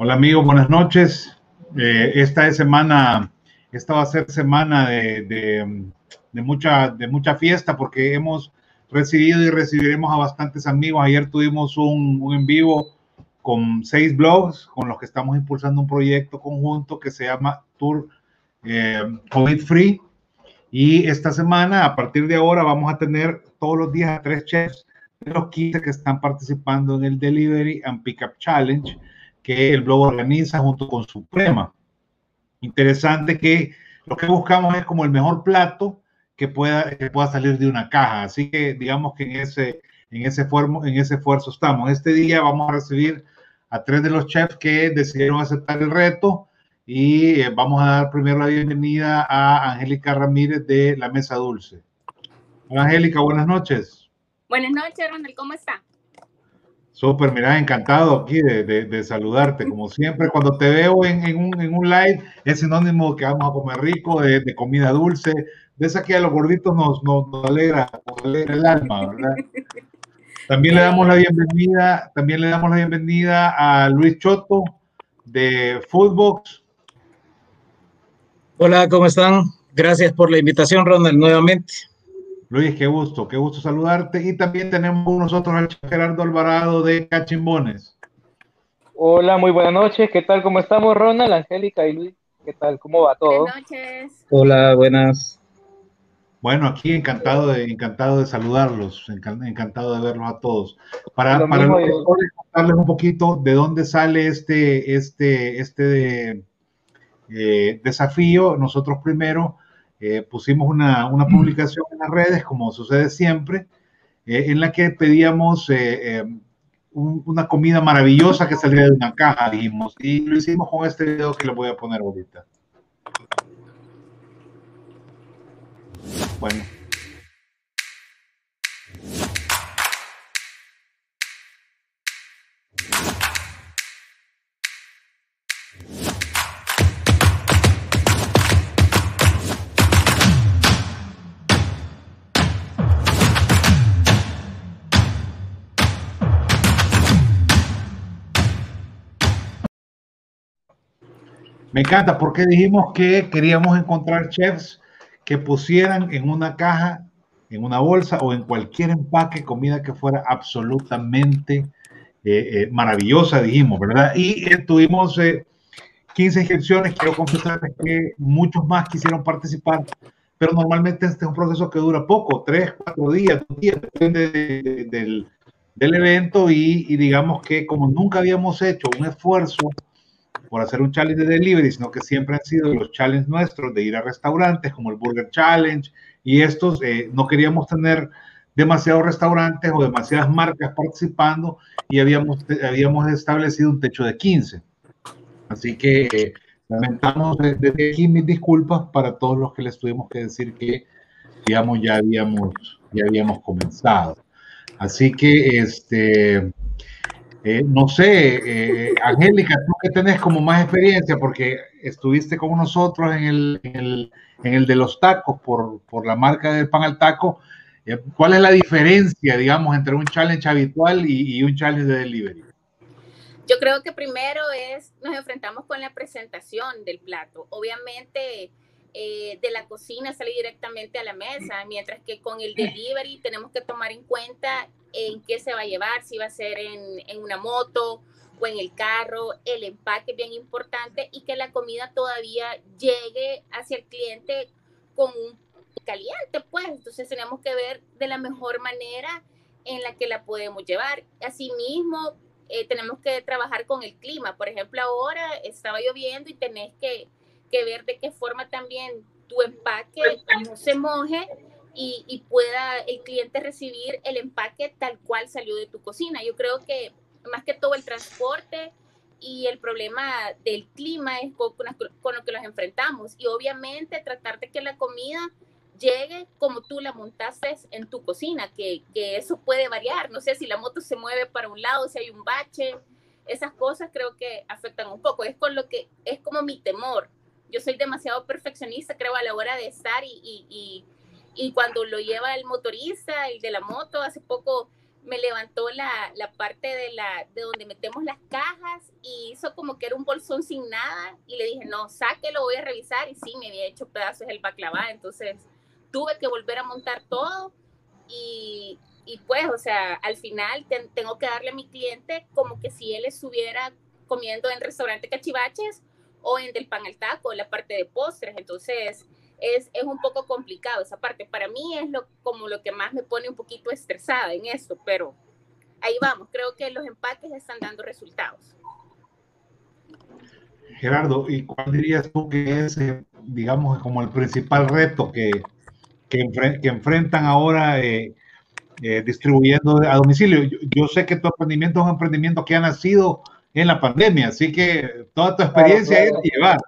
Hola amigos, buenas noches. Eh, esta es semana, esta va a ser semana de, mucha, de mucha fiesta porque hemos recibido y recibiremos a bastantes amigos. Ayer tuvimos un, en vivo con seis blogs con los que estamos impulsando un proyecto conjunto que se llama Tour eh, COVID Free. Y esta semana, a partir de ahora, vamos a tener todos los días a tres chefs de los 15 que están participando en el Delivery and Pickup Challenge que el blog organiza junto con Suprema. Interesante que lo que buscamos es como el mejor plato que pueda, que pueda salir de una caja. Así que digamos que en ese, en, ese en ese esfuerzo estamos. Este día vamos a recibir a tres de los chefs que decidieron aceptar el reto y eh, vamos a dar primero la bienvenida a Angélica Ramírez de La Mesa Dulce. Hola Angélica, buenas noches. Buenas noches, Ronald, ¿cómo está? Súper, mira, encantado aquí de, de, saludarte. Como siempre, cuando te veo en, en, un, en, un, live, es sinónimo que vamos a comer rico, de, de comida dulce, de esa que a los gorditos nos, nos, nos, alegra, el alma, ¿verdad? También le damos la bienvenida, también le damos la bienvenida a Luis Choto de Foodbox. Hola, ¿cómo están? Gracias por la invitación, Ronald, nuevamente. Luis, qué gusto, qué gusto saludarte. Y también tenemos con nosotros al Gerardo Alvarado de Cachimbones. Hola, muy buenas noches. ¿Qué tal? ¿Cómo estamos, Ronald, Angélica y Luis? ¿Qué tal? ¿Cómo va todo? Buenas noches. Hola, buenas. Bueno, aquí encantado de, encantado de saludarlos, encantado de verlos a todos. Para, para contarles un poquito de dónde sale este, este, este eh, desafío, nosotros primero eh, pusimos una, una, publicación en las redes, como sucede siempre, eh, en la que pedíamos eh, una comida maravillosa que saliera de una caja, dijimos, y lo hicimos con este video que le voy a poner ahorita. Bueno. Me encanta porque dijimos que queríamos encontrar chefs que pusieran en una caja, en una bolsa o en cualquier empaque comida que fuera absolutamente eh, eh, maravillosa, dijimos, ¿verdad? Y eh, tuvimos 15 inscripciones, quiero confesarles que muchos más quisieron participar, pero normalmente este es un proceso que dura poco, tres, cuatro días, dos días, depende del, del, evento y, y digamos que como nunca habíamos hecho un esfuerzo por hacer un challenge de delivery, sino que siempre han sido los challenges nuestros de ir a restaurantes como el Burger Challenge y estos, eh, no queríamos tener demasiados restaurantes o demasiadas marcas participando y habíamos, habíamos establecido un techo de 15. Así que eh, lamentamos desde aquí mis disculpas para todos los que les tuvimos que decir que, digamos, ya habíamos, ya habíamos comenzado. Así que, este, eh, no sé, eh, Angélica, tú que tenés como más experiencia, porque estuviste con nosotros en el, en el, de los tacos por, por, la marca del pan al taco. Eh, ¿Cuál es la diferencia, digamos, entre un challenge habitual y, y, un challenge de delivery? Yo creo que primero es, nos enfrentamos con la presentación del plato. Obviamente, eh, de la cocina sale directamente a la mesa, mientras que con el delivery tenemos que tomar en cuenta en qué se va a llevar, si va a ser en, en una moto o en el carro, el empaque es bien importante y que la comida todavía llegue hacia el cliente con un caliente, pues entonces tenemos que ver de la mejor manera en la que la podemos llevar. Asimismo, eh, tenemos que trabajar con el clima. Por ejemplo, ahora estaba lloviendo y tenés que que ver de qué forma también tu empaque no se moje y, y, pueda el cliente recibir el empaque tal cual salió de tu cocina. Yo creo que más que todo el transporte y el problema del clima es con, con lo que nos enfrentamos. Y obviamente tratar de que la comida llegue como tú la montaste en tu cocina, que, que, eso puede variar. No sé si la moto se mueve para un lado, si hay un bache, esas cosas creo que afectan un poco. Es con lo que es como mi temor yo soy demasiado perfeccionista, creo, a la hora de estar y, y, y, cuando lo lleva el motorista, el de la moto, hace poco me levantó la, la, parte de, la, de donde metemos las cajas y hizo como que era un bolsón sin nada y le dije, no, sáquelo, voy a revisar y sí, me había hecho pedazos el baklava, entonces tuve que volver a montar todo y, y pues, o sea, al final tengo que darle a mi cliente como que si él estuviera comiendo en restaurante cachivaches o en del pan al taco, la parte de postres, entonces es, es, un poco complicado esa parte. Para mí es lo, como lo que más me pone un poquito estresada en esto, pero ahí vamos, creo que los empaques están dando resultados. Gerardo, ¿y cuál dirías tú que es, eh, digamos, como el principal reto que, que, enfrentan ahora eh, eh, distribuyendo a domicilio? Yo, yo, sé que tu emprendimiento es un emprendimiento que ha nacido en la pandemia, así que toda tu experiencia es llevar.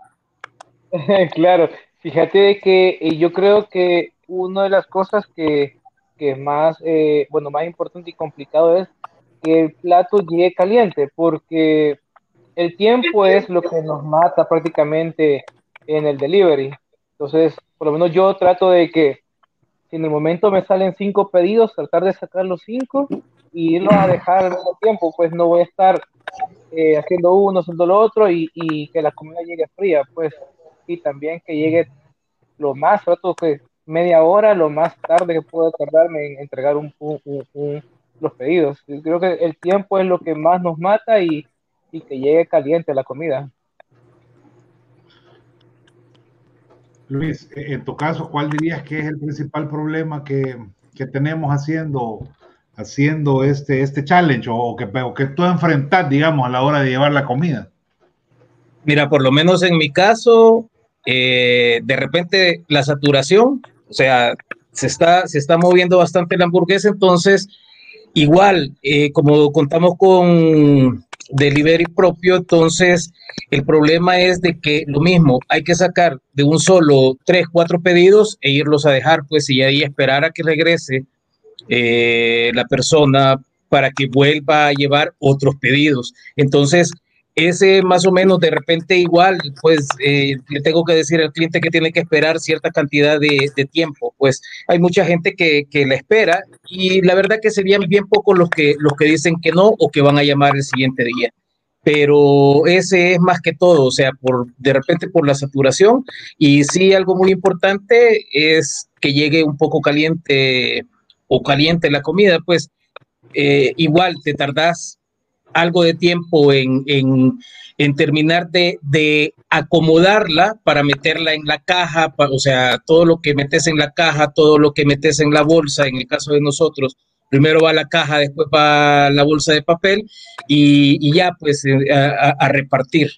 claro, Fíjate que eh, yo creo que una de las cosas que, que más, eh, bueno, más importante y complicado es que el plato llegue caliente, porque el tiempo es lo que nos mata prácticamente en el delivery. Entonces, por lo menos yo trato de que si en el momento me salen cinco pedidos, tratar de sacar los cinco y irlos a dejar al mismo tiempo, pues no voy a estar eh, haciendo uno, haciendo lo otro y, y que la comida llegue fría, pues y también que llegue lo más, trato que media hora, lo más tarde que pueda tardarme en entregar un, los pedidos. Creo que el tiempo es lo que más nos mata y, y que llegue caliente la comida. Luis, en tu caso, ¿cuál dirías que es el principal problema que, que tenemos haciendo, haciendo este, este challenge o que, o que tú enfrentas, digamos, a la hora de llevar la comida? Mira, por lo menos en mi caso, eh, de repente la saturación, o sea, se está, se está moviendo bastante la hamburguesa, entonces igual, eh, como contamos con delivery propio, entonces el problema es de que lo mismo, hay que sacar de un solo tres, cuatro pedidos e irlos a dejar, pues, y ahí esperar a que regrese eh, la persona para que vuelva a llevar otros pedidos. Entonces, ese más o menos de repente igual, pues eh, le tengo que decir al cliente que tiene que esperar cierta cantidad de, tiempo. Pues hay mucha gente que, que, la espera y la verdad que serían bien pocos los que, los que dicen que no o que van a llamar el siguiente día. Pero ese es más que todo, o sea, por de repente por la saturación y sí algo muy importante es que llegue un poco caliente o caliente la comida, pues eh, igual te tardas algo de tiempo en, en, terminar de, de, acomodarla para meterla en la caja, o sea, todo lo que metes en la caja, todo lo que metes en la bolsa, en el caso de nosotros, primero va la caja, después va la bolsa de papel y, ya pues eh, a, repartir,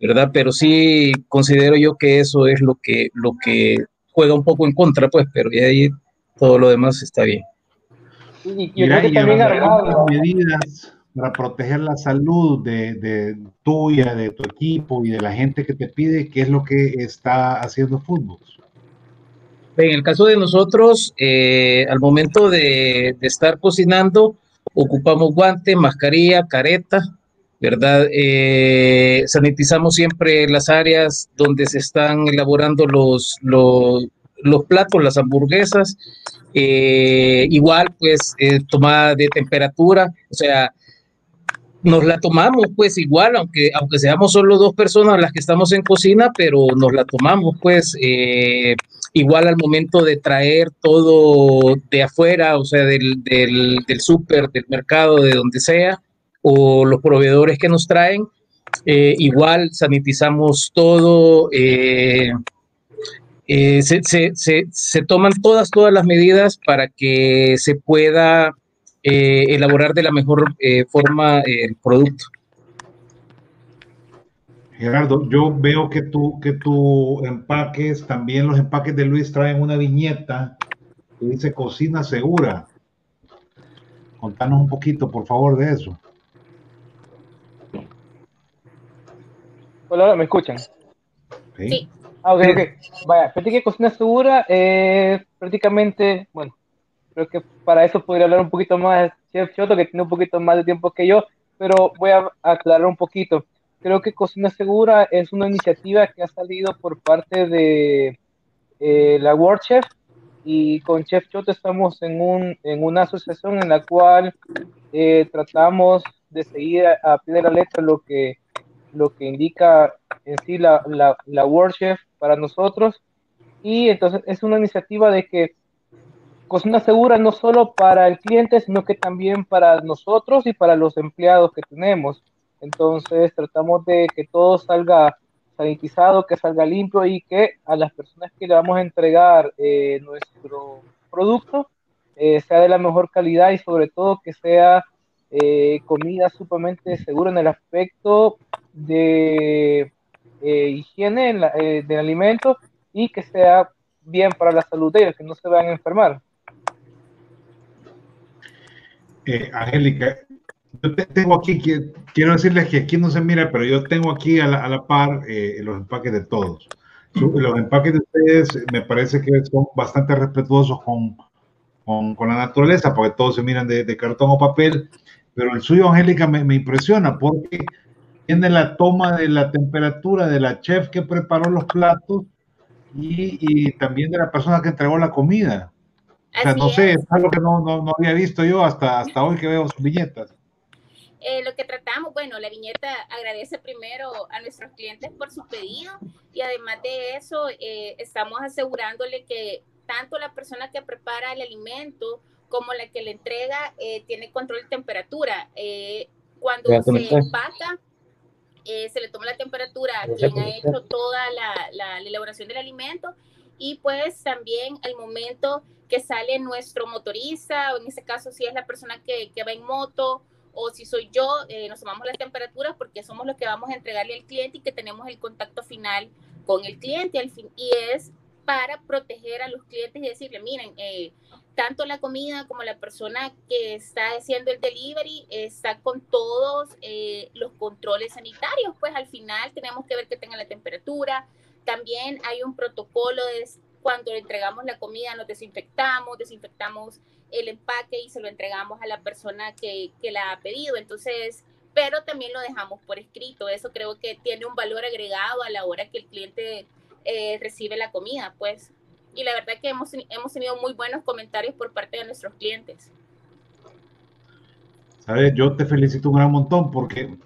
¿verdad? Pero sí considero yo que eso es lo que, lo que juega un poco en contra, pues, pero y ahí todo lo demás está bien. Y, yo creo que también medidas para proteger la salud de, de, tuya, de tu equipo y de la gente que te pide, ¿qué es lo que está haciendo fútbol? En el caso de nosotros, eh, al momento de, de, estar cocinando, ocupamos guante, mascarilla, careta, ¿verdad? Eh, sanitizamos siempre las áreas donde se están elaborando los, los, los platos, las hamburguesas. Eh, igual, pues, tomada de temperatura, o sea, nos la tomamos pues igual, aunque, aunque seamos solo dos personas las que estamos en cocina, pero nos la tomamos pues eh, igual al momento de traer todo de afuera, o sea, del, del, del súper, del mercado, de donde sea, o los proveedores que nos traen, eh, igual sanitizamos todo. Eh, se, se, se, se toman todas, todas las medidas para que se pueda eh, elaborar de la mejor eh, forma el producto. Gerardo, yo veo que tú, que tu empaques, también los empaques de Luis traen una viñeta que dice cocina segura. Contanos un poquito, por favor, de eso. Hola, ¿me escuchan? Sí. Ah, ok, ok. Vaya, fíjate cocina segura es prácticamente, bueno, Creo que para eso podría hablar un poquito más Chef Choto, que tiene un poquito más de tiempo que yo, pero voy a aclarar un poquito. Creo que Cocina Segura es una iniciativa que ha salido por parte de eh, la World Chef y con Chef Chot estamos en, un, en una asociación en la cual eh, tratamos de seguir a, pie de la letra lo que, lo que indica en sí la, la, la World Chef para nosotros. Y entonces es una iniciativa de que cocina segura no solo para el cliente, sino que también para nosotros y para los empleados que tenemos. Entonces tratamos de que todo salga sanitizado, que salga limpio y que a las personas que le vamos a entregar eh, nuestro producto eh, sea de la mejor calidad y sobre todo que sea eh, comida sumamente segura en el aspecto de higiene del alimento y que sea bien para la salud de ellos, que no se vayan a enfermar. Angélica, yo tengo aquí, quiero decirles que aquí no se mira, pero yo tengo aquí a la, par eh, los empaques de todos. Los empaques de ustedes me parece que son bastante respetuosos con, con, la naturaleza, porque todos se miran de, cartón o papel, pero el suyo, Angélica, me, me, impresiona porque tiene la toma de la temperatura de la chef que preparó los platos y, y también de la persona que entregó la comida. O sea, no sé, es algo que no, no, no, había visto yo hasta, hasta hoy que veo sus viñetas. Eh, lo que tratamos, bueno, la viñeta agradece primero a nuestros clientes por su pedido y además de eso, eh, estamos asegurándole que tanto la persona que prepara el alimento como la que le entrega eh, tiene control de temperatura. cuando se empaca, se le toma la temperatura a quien ha hecho toda la, la, elaboración del alimento y pues también al momento que sale nuestro motorista, o en este caso si es la persona que, que va en moto o si soy yo, eh, nos tomamos las temperaturas porque somos los que vamos a entregarle al cliente y que tenemos el contacto final con el cliente al fin, y es para proteger a los clientes y decirle, miren, eh, tanto la comida como la persona que está haciendo el delivery está con todos eh, los controles sanitarios, pues al final tenemos que ver que tenga la temperatura. También hay un protocolo de cuando entregamos la comida, nos desinfectamos, desinfectamos el empaque y se lo entregamos a la persona que, que la ha pedido. Entonces, pero también lo dejamos por escrito. Eso creo que tiene un valor agregado a la hora que el cliente eh, recibe la comida, pues. Y la verdad que hemos, hemos tenido muy buenos comentarios por parte de nuestros clientes. Sabes, yo te felicito un gran montón porque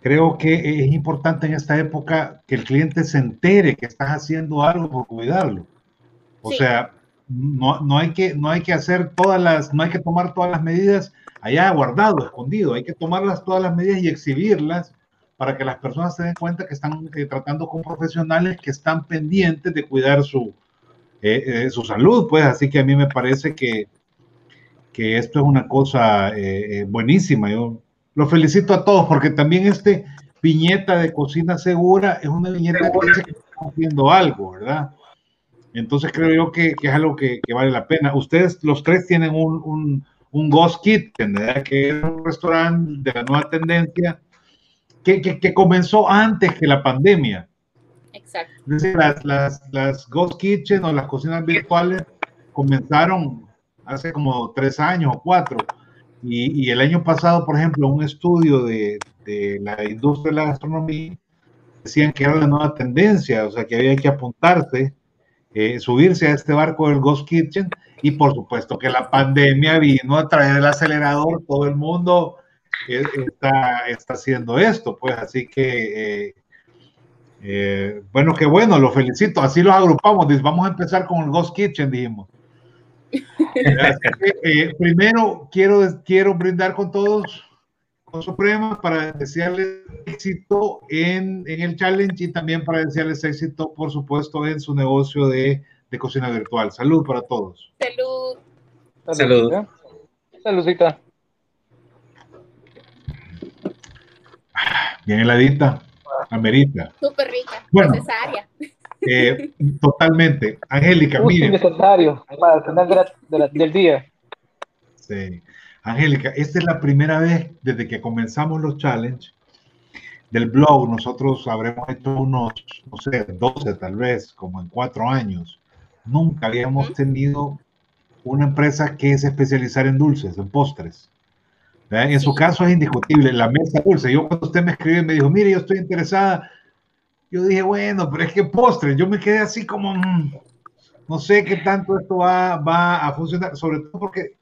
creo que es importante en esta época que el cliente se entere que estás haciendo algo por cuidarlo. O sea, no, no, hay que, no hay que hacer todas las, no hay que tomar todas las medidas allá guardado, escondido, hay que tomarlas todas las medidas y exhibirlas para que las personas se den cuenta que están eh, tratando con profesionales que están pendientes de cuidar su, eh, eh, su salud, pues así que a mí me parece que, que esto es una cosa buenísima. Yo lo felicito a todos porque también este viñeta de cocina segura es una viñeta que dice que está haciendo algo, ¿verdad? Entonces creo yo que, que es algo que, que, vale la pena. Ustedes, los tres, tienen un, un, un Ghost Kitchen, ¿verdad? que es un restaurante de la nueva tendencia que, que, comenzó antes que la pandemia. Exacto. las, las, las Ghost Kitchen o las cocinas virtuales comenzaron hace como tres años o cuatro. Y, y, el año pasado, por ejemplo, un estudio de, de, la industria de la gastronomía decían que era la nueva tendencia, o sea, que había que apuntarse eh, subirse a este barco del Ghost Kitchen y por supuesto que la pandemia vino a traer el acelerador, todo el mundo está, está haciendo esto, pues así que, eh, bueno, qué bueno, lo felicito, así los agrupamos, vamos a empezar con el Ghost Kitchen, dijimos. primero quiero, quiero brindar con todos Suprema para desearles éxito en, en, el challenge y también para desearles éxito, por supuesto, en su negocio de, de cocina virtual. Salud para todos. Salud. Salud. Saludcita. Bien heladita, amerita. Súper rica, bueno, necesaria. Eh, totalmente. Angélica, mire. necesario para tener del día. Sí. Angélica, esta es la primera vez desde que comenzamos los challenges del blog. Nosotros habremos hecho unos, no sé, 12 tal vez, como en cuatro años. Nunca habíamos tenido una empresa que se especializara en dulces, en postres. En su caso es indiscutible, la mesa dulce. Yo cuando usted me escribió y me dijo, mire, yo estoy interesada, yo dije, bueno, pero es que postres, yo me quedé así como, mm, no sé qué tanto esto va, va a funcionar, sobre todo porque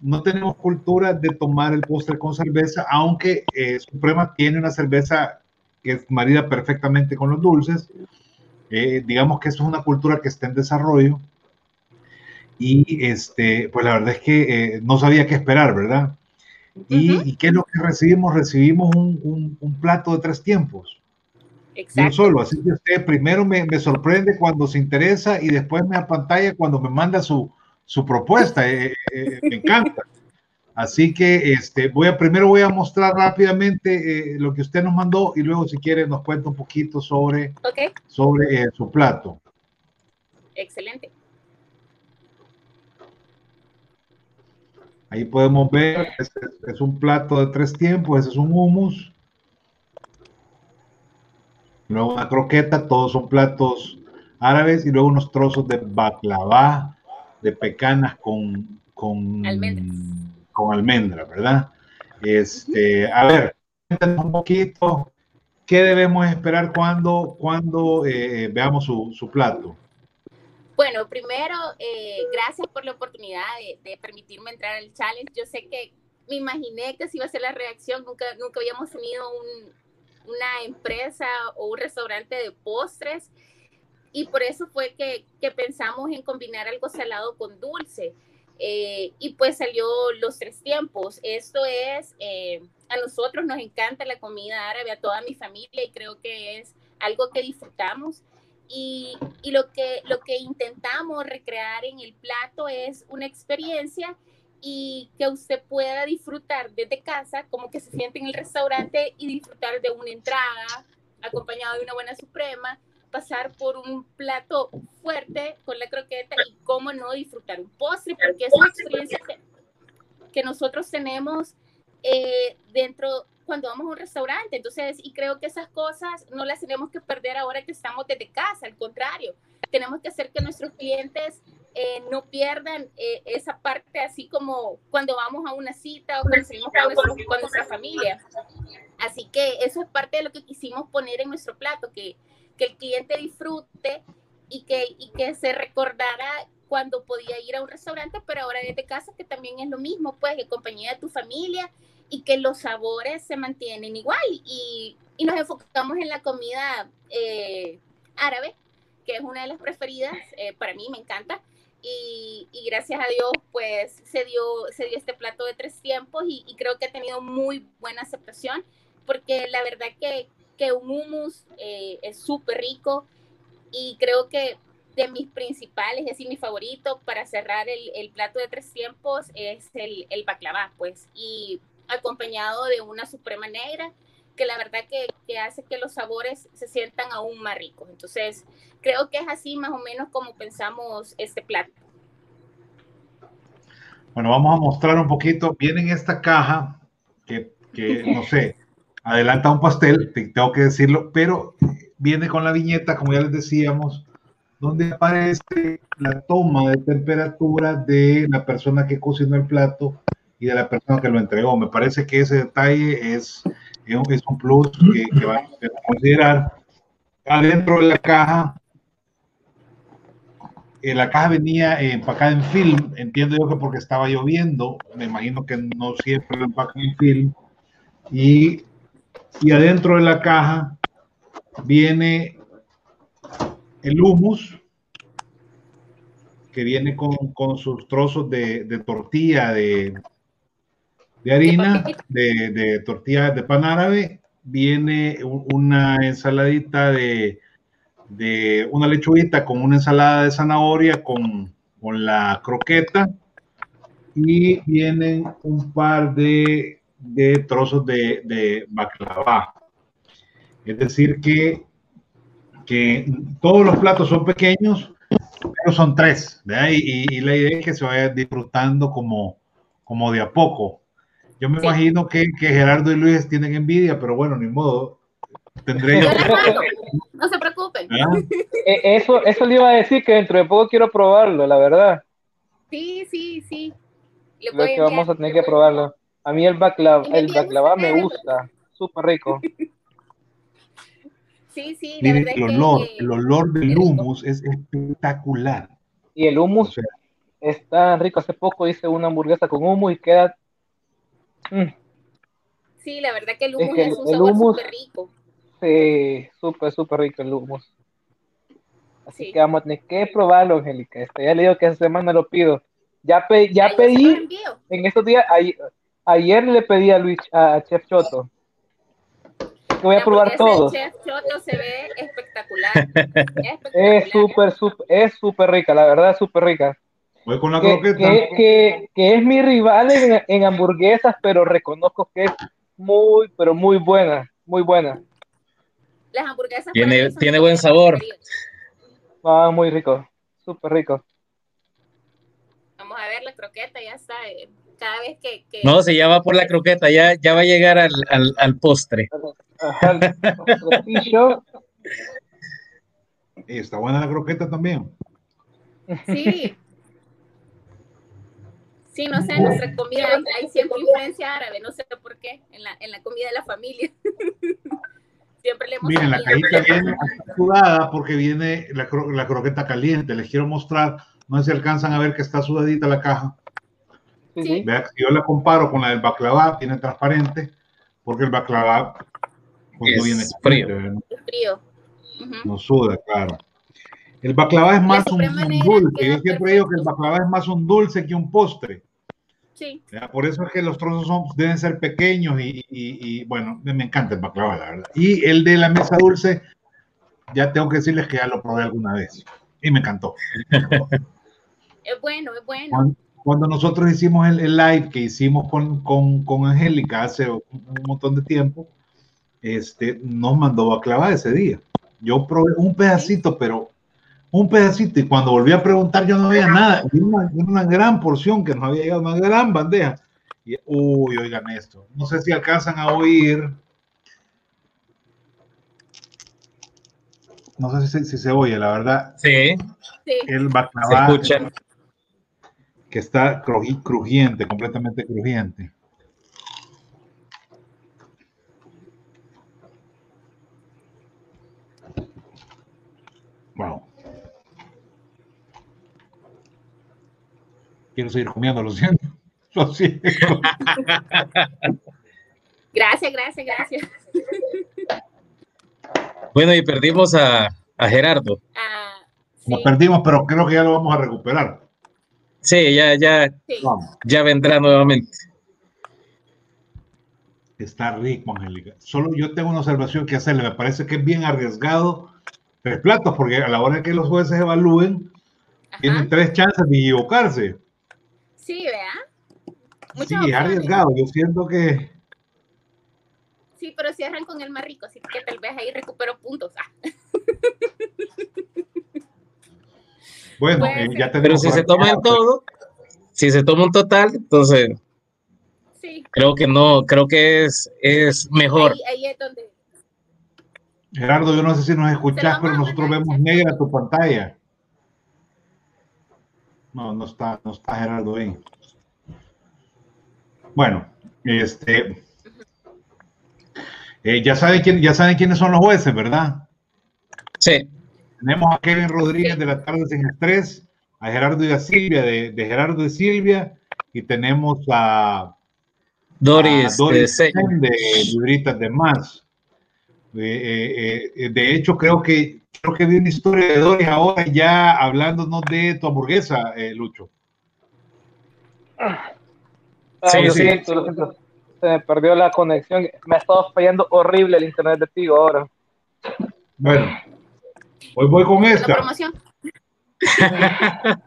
no tenemos cultura de tomar el postre con cerveza, aunque eh, Suprema tiene una cerveza que es marida perfectamente con los dulces. Eh, digamos que eso es una cultura que está en desarrollo. Y este, pues la verdad es que eh, no sabía qué esperar, ¿verdad? Y, qué es lo que recibimos? Recibimos un, un, plato de tres tiempos. Exacto. solo, así que usted primero me, me, sorprende cuando se interesa y después me apantalla cuando me manda su, su propuesta. Eh, eh, me encanta. Así que este, voy a, primero voy a mostrar rápidamente eh, lo que usted nos mandó y luego si quiere nos cuenta un poquito sobre, sobre su plato. Excelente. Ahí podemos ver, este es un plato de tres tiempos, ese es un hummus. Luego una croqueta, todos son platos árabes y luego unos trozos de baklava, de pecanas con, con, con almendra, ¿verdad? Este, a ver, cuéntanos un poquito qué debemos esperar cuando, cuando eh, veamos su, su, plato. Bueno, primero, eh, gracias por la oportunidad de, permitirme entrar al challenge. Yo sé que me imaginé que si iba a ser la reacción, nunca, nunca habíamos tenido un, una empresa o un restaurante de postres y por eso fue que, que pensamos en combinar algo salado con dulce. Eh, y pues salió los tres tiempos. Esto es, eh, a nosotros nos encanta la comida árabe, a toda mi familia, y creo que es algo que disfrutamos. Y, y, lo, que, lo que intentamos recrear en el plato es una experiencia y que usted pueda disfrutar desde casa, como que se siente en el restaurante y disfrutar de una entrada acompañado de una buena suprema, pasar por un plato fuerte con la croqueta y cómo no disfrutar un postre, porque es una experiencia que, nosotros tenemos eh, dentro cuando vamos a un restaurante. Entonces, y creo que esas cosas no las tenemos que perder ahora que estamos desde casa, al contrario, tenemos que hacer que nuestros clientes eh, no pierdan eh, esa parte, así como cuando vamos a una cita o cuando salimos con, con nuestra familia. Así que eso es parte de lo que quisimos poner en nuestro plato, que que el cliente disfrute y que, y que se recordara cuando podía ir a un restaurante, pero ahora desde casa, que también es lo mismo, pues, en compañía de tu familia y que los sabores se mantienen igual. Y, y nos enfocamos en la comida eh, árabe, que es una de las preferidas, eh, para mí me encanta. Y, y, gracias a Dios, pues se dio, se dio este plato de tres tiempos y, creo que ha tenido muy buena aceptación, porque la verdad que, que un hummus eh, es súper rico y creo que de mis principales, es decir, mi favorito para cerrar el, el plato de tres tiempos es el, el baklava, pues, y acompañado de una suprema negra, que la verdad que, que, hace que los sabores se sientan aún más ricos. Entonces, creo que es así más o menos como pensamos este plato. Bueno, vamos a mostrar un poquito. Viene en esta caja que, que no sé, adelanta un pastel, tengo que decirlo, pero viene con la viñeta, como ya les decíamos, donde aparece la toma de temperatura de la persona que cocinó el plato y de la persona que lo entregó. Me parece que ese detalle es, es un plus que, que van a considerar. Adentro de la caja, eh, la caja venía empacada en film, entiendo yo que porque estaba lloviendo, me imagino que no siempre lo empacan en film, y y adentro de la caja viene el humus que viene con, con sus trozos de, de tortilla de, de harina, de, de, tortilla de pan árabe, viene una ensaladita de, de una lechuguita con una ensalada de zanahoria con, con la croqueta y vienen un par de de trozos de, de baklava. Es decir, que, que todos los platos son pequeños, pero son tres, Y, y, la idea es que se vaya disfrutando como, como de a poco. Yo me imagino que, que, Gerardo y Luis tienen envidia, pero bueno, ni modo. Tendré No se preocupen. ¿Ah? Eh, eso, eso le iba a decir que dentro de poco quiero probarlo, la verdad. Sí, sí, sí. Creo que vamos a tener que probarlo. A mí el baklava, el baklava me gusta, súper rico. Sí, sí, el olor, el olor del hummus es espectacular. Y el hummus está rico. Hace poco hice una hamburguesa con hummus y queda. Mm. Sí, la verdad que el hummus es, un sabor súper rico. Sí, súper, súper rico el hummus. Así que vamos a tener que probarlo, Angélica. Este, ya le digo que esa semana lo pido. Ya, ya pedí en estos días, ayer, le pedí a Luis, a Chef Choto. voy a probar todo. Chef Choto se ve espectacular. Es súper, súper, es súper rica, la verdad es súper rica. Voy con la que, croqueta. Que, es mi rival en, hamburguesas, pero reconozco que es muy, pero muy buena, muy buena. Las hamburguesas tiene, tiene buen sabor. Ah, muy rico, súper rico. Vamos a ver la croqueta, ya está. Eh, cada vez que, No, se ya va por la croqueta, ya, ya va a llegar al, al, al postre. está buena la croqueta también. Sí. Sí, no sé, en nuestra comida hay, siempre influencia árabe, no sé por qué, en la, en la comida de la familia. siempre le hemos Miren, la cajita viene sudada porque viene la, la, croqueta caliente. Les quiero mostrar, no sé si alcanzan a ver que está sudadita la caja. Sí. Vean, yo la comparo con la del baklava, tiene transparente, porque el baklava pues, no viene frío. frío. No suda, claro. El baklava es más un, dulce. Yo siempre digo que el baklava es más un dulce que un postre. Sí. Por eso es que los trozos son, deben ser pequeños y, bueno, me encanta el baklava, la verdad. Y el de la mesa dulce, ya tengo que decirles que ya lo probé alguna vez y me encantó. es bueno, es bueno. Cuando, nosotros hicimos el, live que hicimos con, con, con Angélica hace un, montón de tiempo, este, nos mandó baklava ese día. Yo probé un pedacito, pero un pedacito y cuando volví a preguntar yo no había nada, una, una gran porción que nos había llegado, una gran bandeja. Y, uy, oigan esto, no sé si alcanzan a oír. No sé si, si se oye, la verdad. Sí. El baklava que está crujiente, completamente crujiente. Quiero seguir comiendo, lo siento. Lo siento. Gracias, gracias, gracias. Bueno, y perdimos a, a Gerardo. Ah, Nos perdimos, pero creo que ya lo vamos a recuperar. Sí, ya, ya, ya vendrá nuevamente. Está rico, Angélica. Solo yo tengo una observación que hacerle. Me parece que es bien arriesgado tres platos, porque a la hora que los jueces evalúen, tienen tres chances de equivocarse. Sí, ¿vea? sí, es arriesgado. Yo siento que. Sí, pero cierran con el más rico, así que tal vez ahí recupero puntos. Ah. Bueno, eh, ya Pero si se toma en todo, si se toma un total, entonces. Sí. Creo que no, creo que es, es mejor. Ahí, es donde. Gerardo, yo no sé si nos escuchas, pero nosotros vemos negra tu pantalla. No, no está, no está Gerardo ahí. Bueno, este. Eh, ya, saben quién, ya saben quiénes son los jueces, ¿verdad? Sí. Tenemos a Kevin Rodríguez de la tarde sin estrés, a Gerardo y a Silvia de, Gerardo y Silvia, y tenemos a Doris, de, de Libritas de Más. Eh, eh, de hecho, creo que creo que vi una historia de Doris ahora ya hablándonos de tu hamburguesa, eh, Lucho. Ah, sí, lo siento, lo siento. Se me perdió la conexión. Me ha estado fallando horrible el internet de Tigo ahora. Bueno, hoy voy con esta. La promoción.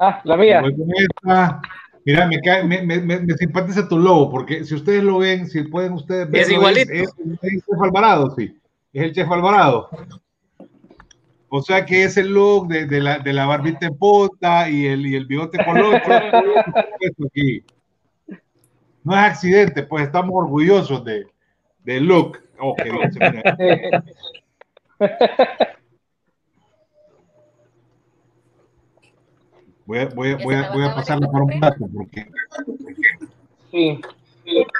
ah, la mía. Voy con esta. Mira, me, cae, me, me, me, simpatiza tu logo, porque si ustedes lo ven, si pueden ustedes ver. Es igualito. Es, el Chef Alvarado, sí. Es el Chef Alvarado. O sea que es el look de, de, la, de la barbita en pota y el, y el bigote colocho. aquí. No es accidente, pues estamos orgullosos de, del look. Oh, qué bien, se Voy a, voy, voy, a, voy a pasarle por un rato porque. Sí.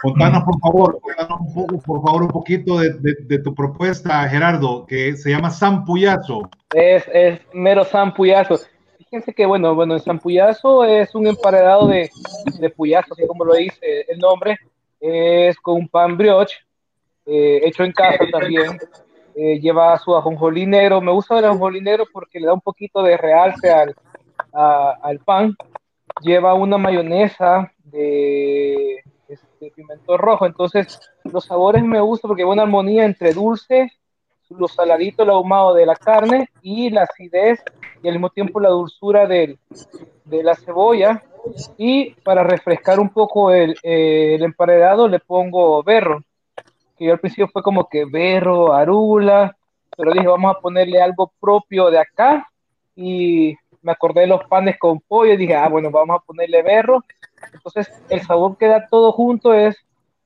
Contanos, por favor, contanos un poco, por favor, un poquito de, tu propuesta, Gerardo, que se llama Sampuyazo. Es, es mero Sampuyazo. Fíjense que, bueno, bueno, el Sampuyazo es un emparedado de, de puyazo, así como lo dice el nombre. Es con un pan brioche, eh, hecho en casa también. Eh, lleva su ajonjolí negro. Me gusta el ajonjolí negro porque le da un poquito de realce al, al pan. Lleva una mayonesa de este, pimentón rojo. Entonces, los sabores me gustan porque hay una armonía entre dulce, los saladitos, el ahumado de la carne y la acidez y al mismo tiempo la dulzura del, de la cebolla. Y para refrescar un poco el, el emparedado le pongo berro, que yo al principio fue como que berro, arula, pero dije vamos a ponerle algo propio de acá y me acordé de los panes con pollo y dije, ah, bueno, vamos a ponerle berro. Entonces, el sabor que da todo junto es,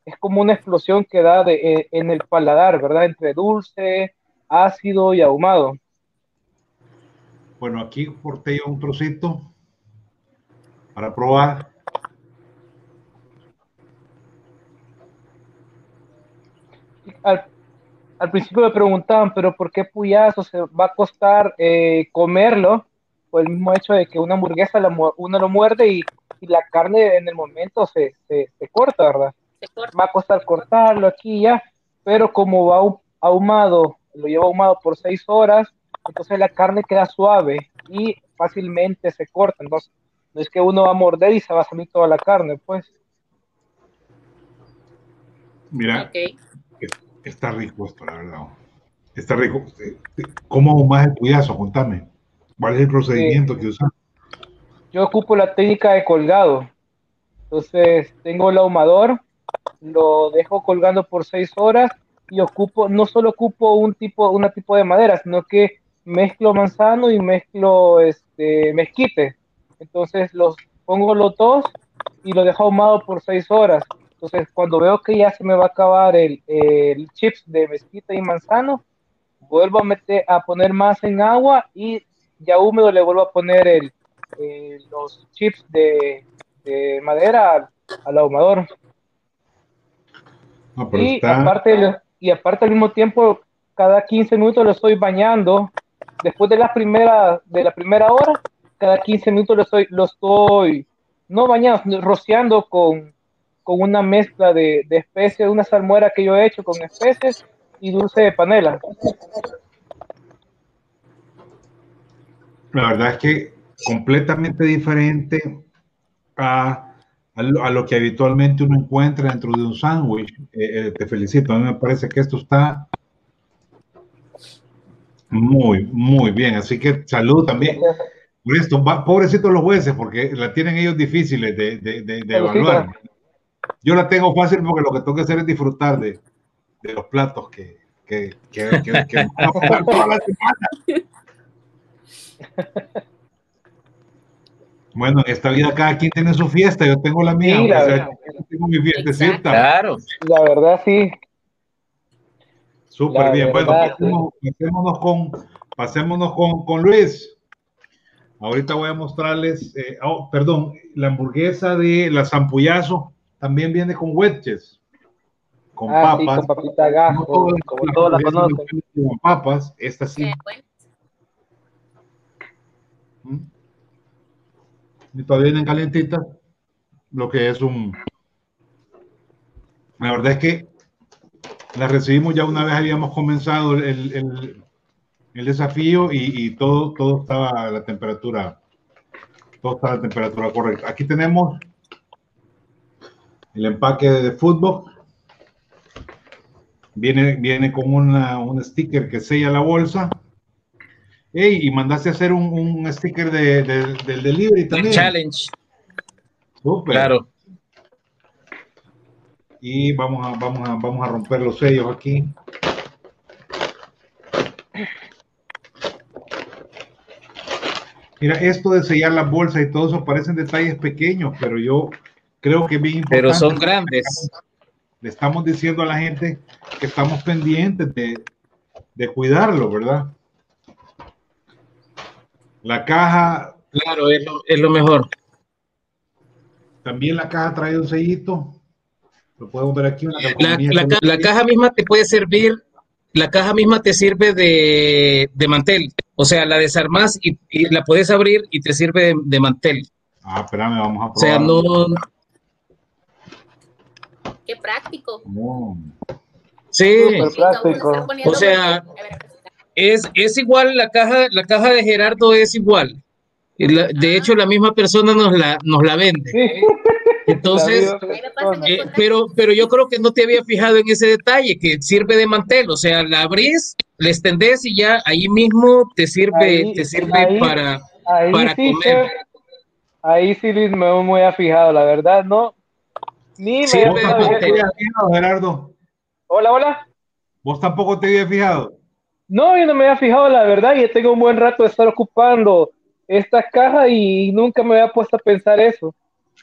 es como una explosión que da de, eh, en el paladar, ¿verdad? Entre dulce, ácido y ahumado. Bueno, aquí corté un trocito para probar. Al, al, principio me preguntaban, pero ¿por qué puyazo se va a costar eh, comerlo? El mismo hecho de que una hamburguesa uno lo muerde y, la carne en el momento se, se, corta, ¿verdad? Va a costar cortarlo aquí ya, pero como va ahumado, lo lleva ahumado por seis horas, entonces la carne queda suave y fácilmente se corta. Entonces, no es que uno va a morder y se va a salir toda la carne, pues. Mira, está rico esto, la verdad. Está rico. ¿Cómo más el cuidazo? Contame. ¿Cuál es el procedimiento que usan? Yo ocupo la técnica de colgado. Entonces, tengo el ahumador, lo dejo colgando por seis horas y ocupo, no solo ocupo un tipo, una tipo de madera, sino que mezclo manzano y mezclo este mezquite. Entonces los pongo los dos y lo dejo ahumado por seis horas. Entonces cuando veo que ya se me va a acabar el, el chips de mezquite y manzano, vuelvo a meter a poner más en agua y ya húmedo le vuelvo a poner el, eh, los chips de, madera al, ahumador. y, aparte, y aparte al mismo tiempo, cada 15 minutos lo estoy bañando. Después de la primera, de la primera hora, cada 15 minutos lo estoy, lo estoy no bañando, rociando con, con una mezcla de, de especies, una salmuera que yo he hecho con especies y dulce de panela. La verdad es que completamente diferente a, a, lo, que habitualmente uno encuentra dentro de un sándwich. Eh, eh, te felicito, a mí me parece que esto está muy, muy bien. Así que salud también. Por esto, pobrecitos los jueces, porque la tienen ellos difíciles de, de, de, evaluar. Yo la tengo fácil porque lo que tengo que hacer es disfrutar de, los platos que, que, que, que, que toda la semana. Bueno, en esta vida cada quien tiene su fiesta, yo tengo la mía, tengo mi fiestecita. Claro. La verdad, sí. Súper bien. bueno, pasémonos, con, pasémonos con, con, Luis. Ahorita voy a mostrarles, eh, oh, perdón, la hamburguesa de la Zampuyazo también viene con wedges, con ah, papas. con papita gajo, como todos la conocen. Con papas, esta sí. Y todavía vienen calientitas, lo que es un... La verdad es que la recibimos ya una vez habíamos comenzado el, desafío y, todo, todo estaba a la temperatura, todo estaba la temperatura correcta. Aquí tenemos el empaque de fútbol. Viene, viene con una, un sticker que sella la bolsa y mandaste a hacer un, sticker de, del delivery también. challenge. Súper. Claro. Y vamos a, vamos, a, vamos a romper los sellos aquí. Mira, esto de sellar las bolsas y todo eso parecen detalles pequeños, pero yo creo que es bien importante. Pero son grandes. Le estamos diciendo a la gente que estamos pendientes de, de cuidarlo, ¿verdad? La caja. Claro, es lo, mejor. También la caja trae un sellito Lo podemos ver aquí. La, caja misma te puede servir, la caja misma te sirve de, mantel. O sea, la desarmas y, la puedes abrir y te sirve de, mantel. Ah, espérame, vamos a probar. O sea, no. Qué práctico. Sí. práctico. O sea, es, es igual, la caja, la caja de Gerardo es igual. De hecho, la misma persona nos la, nos la vende. Entonces, eh, pero, pero yo creo que no te había fijado en ese detalle, que sirve de mantel, o sea, la abrís, la extendés y ya ahí mismo te sirve, te sirve para, para comer. ahí sí Luis me muy fijado, la verdad, no. Ni sirve de mantel. Gerardo. Hola, hola. ¿Vos tampoco te había fijado? No, yo no me había fijado, la verdad, y tengo un buen rato de estar ocupando esta caja y nunca me había puesto a pensar eso.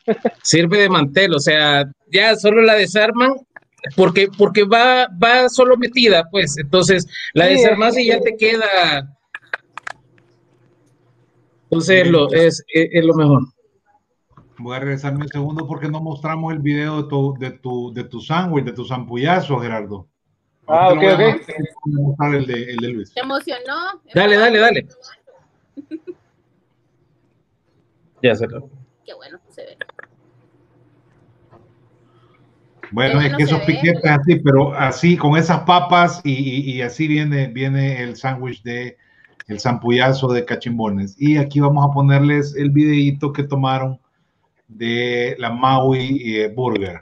Sirve de mantel, o sea, ya solo la desarman porque, porque va, va solo metida, pues, entonces la desarmas y ya te queda. Entonces lo, es, es, lo mejor. Voy a regresarme un segundo porque no mostramos el video de tu, de tu, de tu sándwich, de tu zampullazo, Gerardo. Ah, ok, ok. El de, el de Luis. ¿Te emocionó? Dale, dale, dale. ya se lo. Qué bueno, se ve. Bueno, es que esos piquetes así, pero así, con esas papas y, y, así viene, viene el sándwich de el zampullazo de cachimbones. Y aquí vamos a ponerles el videito que tomaron de la Maui eh, Burger.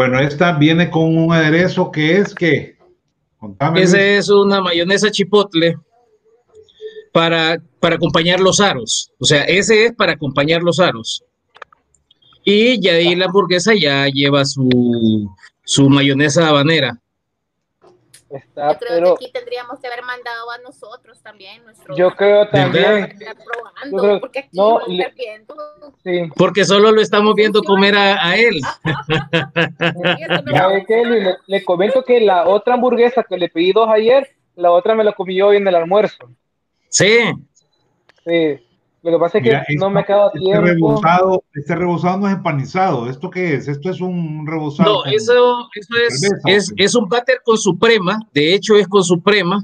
Bueno, esta viene con un aderezo que es que. Ese es una mayonesa chipotle para, para acompañar los aros. O sea, ese es para acompañar los aros. Y ya ahí la hamburguesa ya lleva su, su mayonesa habanera. Está, yo creo pero, que aquí tendríamos que haber mandado a nosotros también. Nuestro yo creo también. Probando, porque aquí no, le, sí. Porque solo lo estamos viendo comer a, a él. le, le, comento que la otra hamburguesa que le pedí dos ayer, la otra me la comí hoy en el almuerzo. Sí. Sí. Lo que pasa es que no me queda este tiempo. Rebozado, este rebozado no es empanizado. ¿Esto qué es? Esto es un rebozado. No, eso, eso es, es, es, un váter con suprema. De hecho, es con suprema.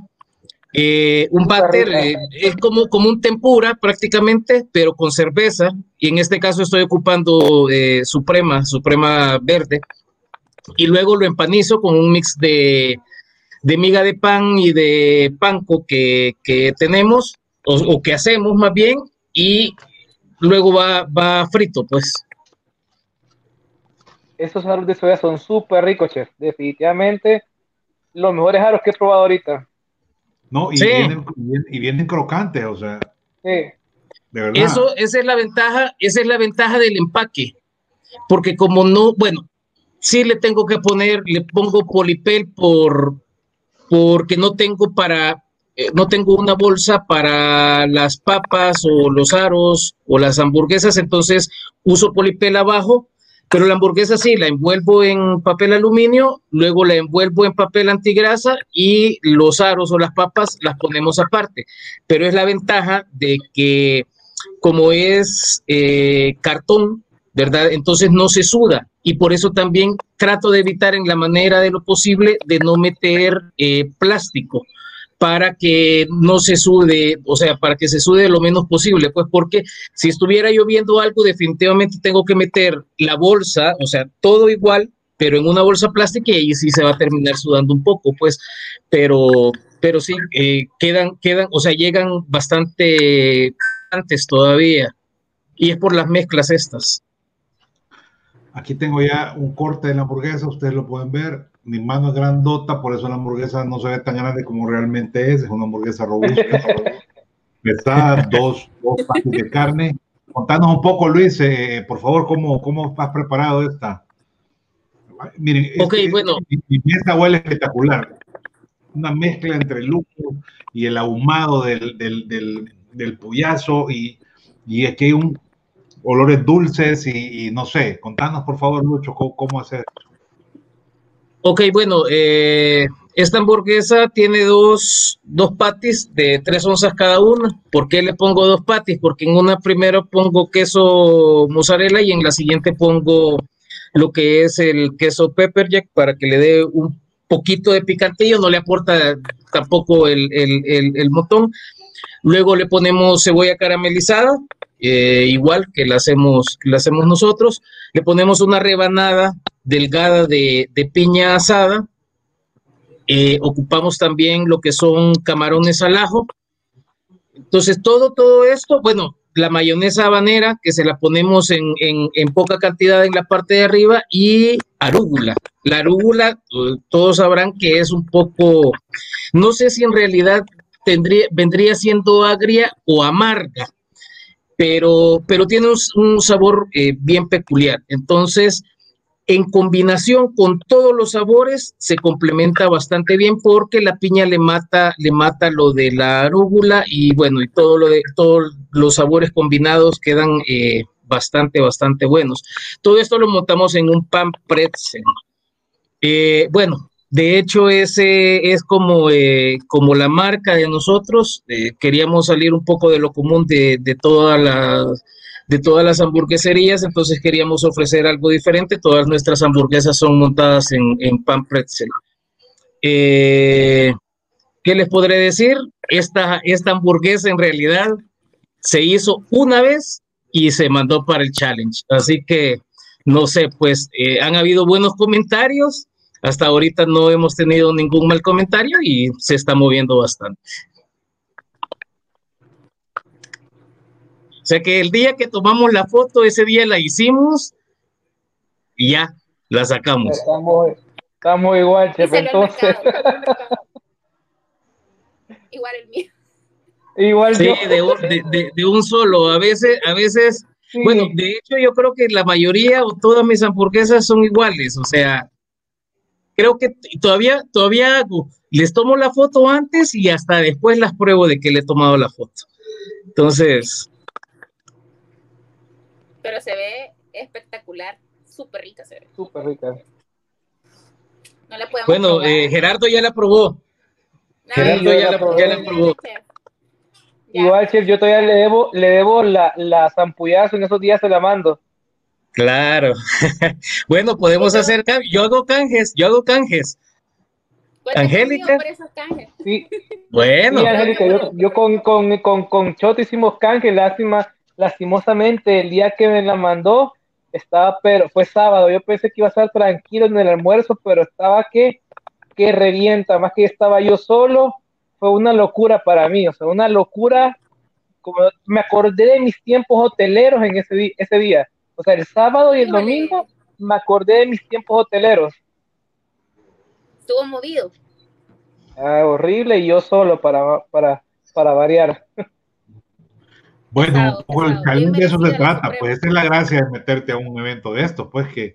Eh, un váter eh, es como, como un tempura prácticamente, pero con cerveza. Y en este caso estoy ocupando eh, suprema, suprema verde. Y luego lo empanizo con un mix de, de miga de pan y de panco que, que tenemos, o, o que hacemos más bien, y luego va, va frito, pues. Esos aros de soya son súper ricos, chef. Definitivamente los mejores aros que he probado ahorita. No, y, vienen, y vienen crocantes, o sea. Sí. De verdad. Eso, esa es la ventaja, esa es la ventaja del empaque. Porque como no, bueno, sí le tengo que poner, le pongo polipel por porque no tengo para, eh, no tengo una bolsa para las papas o los aros o las hamburguesas, entonces uso polipel abajo, pero la hamburguesa sí, la envuelvo en papel aluminio, luego la envuelvo en papel antigrasa y los aros o las papas las ponemos aparte. Pero es la ventaja de que como es eh, cartón, ¿verdad? Entonces no se suda y por eso también trato de evitar en la manera de lo posible de no meter eh, plástico para que no se sude, o sea, para que se sude lo menos posible, pues porque si estuviera lloviendo algo, definitivamente tengo que meter la bolsa, o sea, todo igual, pero en una bolsa plástica y ahí sí se va a terminar sudando un poco, pues, pero, pero sí, eh, quedan, quedan, o sea, llegan bastante antes todavía, y es por las mezclas estas. Aquí tengo ya un corte de la hamburguesa, ustedes lo pueden ver mi mano es grandota, por eso la hamburguesa no se ve tan grande como realmente es, es una hamburguesa robusta, pesada, dos, dos partes de carne. Contanos un poco, Luis, eh, por favor, ¿cómo, cómo has preparado esta? Miren, okay, bueno. mi, mesa huele espectacular. Una mezcla entre el lujo y el ahumado del, del, del, del pollazo y, y es que hay un olores dulces y, no sé, contanos por favor, Lucho, cómo, hacer Ok, bueno, eh, esta hamburguesa tiene dos, dos patis de tres onzas cada una. ¿Por qué le pongo dos patis? Porque en una primero pongo queso mozzarella y en la siguiente pongo lo que es el queso pepper jack para que le dé un poquito de picantillo, no le aporta tampoco el, el, el. Luego le ponemos cebolla caramelizada, eh, igual que hacemos, la hacemos nosotros. Le ponemos una rebanada delgada de, piña asada. Eh, ocupamos también lo que son camarones al ajo. Entonces, todo, todo esto, bueno, la mayonesa habanera, que se la ponemos en, poca cantidad en la parte de arriba, y arúgula. La arúgula, todos sabrán que es un poco, no sé si en realidad tendría, vendría siendo agria o amarga, pero, pero tiene un, sabor eh, bien peculiar. Entonces, en combinación con todos los sabores se complementa bastante bien porque la piña le mata le mata lo de la arúgula y bueno y todo lo de todos los sabores combinados quedan eh, bastante bastante buenos. Todo esto lo montamos en un pan pretzel. Eh, bueno de hecho ese es como eh, como la marca de nosotros. Queríamos salir un poco de lo común de, de todas las de todas las hamburgueserías, entonces queríamos ofrecer algo diferente. Todas nuestras hamburguesas son montadas en, pan pretzel. Eh, ¿Qué les podré decir? Esta, esta hamburguesa en realidad se hizo una vez y se mandó para el challenge. Así que, no sé, pues eh, han habido buenos comentarios. Hasta ahorita no hemos tenido ningún mal comentario y se está moviendo bastante. O sea que el día que tomamos la foto, ese día la hicimos y ya, la sacamos. Estamos, igual, chef, entonces. igual el mío. Igual sí, De, un solo. A veces, a veces, bueno, de hecho yo creo que la mayoría o todas mis hamburguesas son iguales. O sea, creo que todavía, todavía hago, les tomo la foto antes y hasta después las pruebo de que le he tomado la foto. Entonces, pero se ve espectacular, súper rica se ve. Súper rica. No la podemos Bueno, eh, Gerardo ya la probó. Gerardo ya, la, probó. Igual, chef, yo todavía le debo, le debo la, la zampullazo, en esos días se la mando. Claro. bueno, podemos hacer Yo hago canjes, yo hago canjes. Angélica. Sí. Bueno. Sí, Angélica, yo, yo, con, con, con, con Choto hicimos canjes, lástima lastimosamente el día que me la mandó estaba, pero fue sábado, yo pensé que iba a estar tranquilo en el almuerzo, pero estaba que, que revienta, más que estaba yo solo, fue una locura para mí, o sea, una locura, como me acordé de mis tiempos hoteleros en ese, ese día, o sea, el sábado y el domingo me acordé de mis tiempos hoteleros. Estuvo movido. Ah, horrible y yo solo para, para, para variar. Bueno, el challenge de eso se trata, pues esa es la gracia de meterte a un evento de esto, pues que,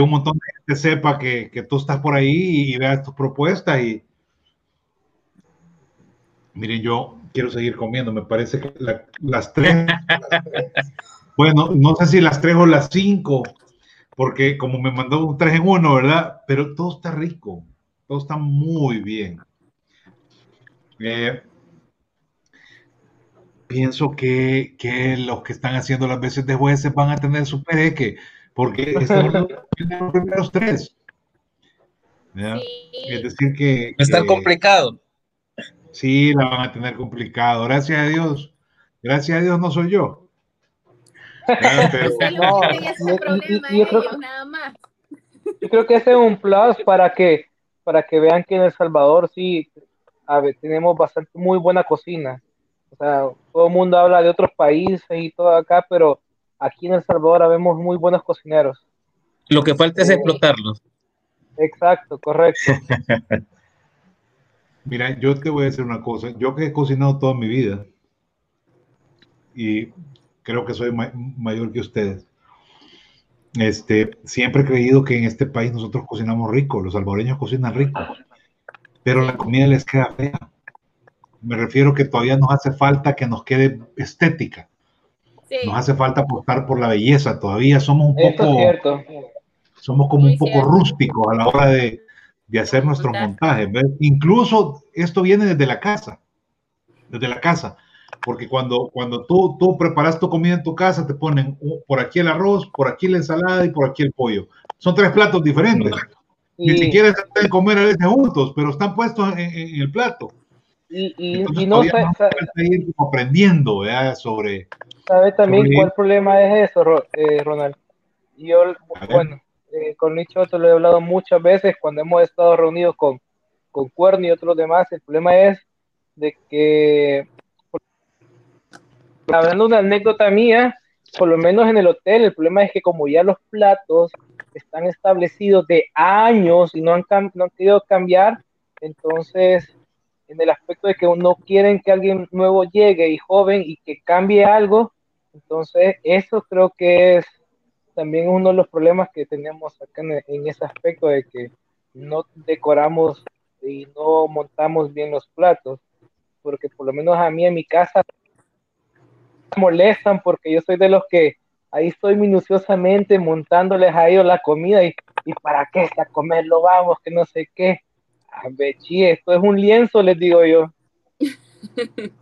un montón de gente sepa que, tú estás por ahí y, veas tus propuestas y miren, yo quiero seguir comiendo, me parece que las tres, bueno, no sé si las tres o las cinco, porque como me mandó un tres en uno, ¿verdad? Pero todo está rico, todo está muy bien. Eh, pienso que, que, los que están haciendo las veces de jueces van a tener su pereque, porque son los primeros tres. Es decir, que. Está complicado. Sí, la van a tener complicado. Gracias a Dios. Gracias a Dios no soy yo. yo, creo, que ese es un plus para que, para que vean que en El Salvador sí a ver, tenemos bastante muy buena cocina. O sea, todo el mundo habla de otros países y todo acá, pero aquí en El Salvador vemos muy buenos cocineros. Lo que falta es explotarlos. Exacto, correcto. Mira, yo te voy a decir una cosa. Yo que he cocinado toda mi vida y creo que soy mayor que ustedes. Este, siempre he creído que en este país nosotros cocinamos rico, los salvadoreños cocinan rico, pero la comida les queda fea. Me refiero que todavía nos hace falta que nos quede estética. Nos hace falta apostar por la belleza. Todavía somos un Esto poco. es cierto. Somos como Muy un poco cierto. rústicos a la hora de, de hacer nuestros montajes. ¿ves? Incluso esto viene desde la casa. Desde la casa. Porque cuando, cuando tú, tú preparas tu comida en tu casa, te ponen por aquí el arroz, por aquí la ensalada y por aquí el pollo. Son tres platos diferentes. Ni Y, siquiera se pueden comer a veces juntos, pero están puestos en, en- en el plato. Y, y, Entonces, y no todavía sa- nos sa- falta ir como aprendiendo ¿verdad? sobre. sabe también sobre- cuál problema es eso, eh, Ronald. Yo, bueno, eh, con Nicho te lo he hablado muchas veces cuando hemos estado reunidos con, con Cuerno y otros demás. El problema es de que, hablando de una anécdota mía, por lo menos en el hotel, el problema es que como ya los platos están establecidos de años y no han, no han querido cambiar, entonces en el aspecto de que no quieren que alguien nuevo llegue y joven y que cambie algo, entonces eso creo que es también uno de los problemas que tenemos acá en, en ese aspecto de que no decoramos y no montamos bien los platos, porque por lo menos a mí en mi casa molestan porque yo soy de los que ahí estoy minuciosamente montándoles a ellos la comida y, y para qué está comerlo vamos, que no sé qué. A ver, chi, esto es un lienzo, les digo yo.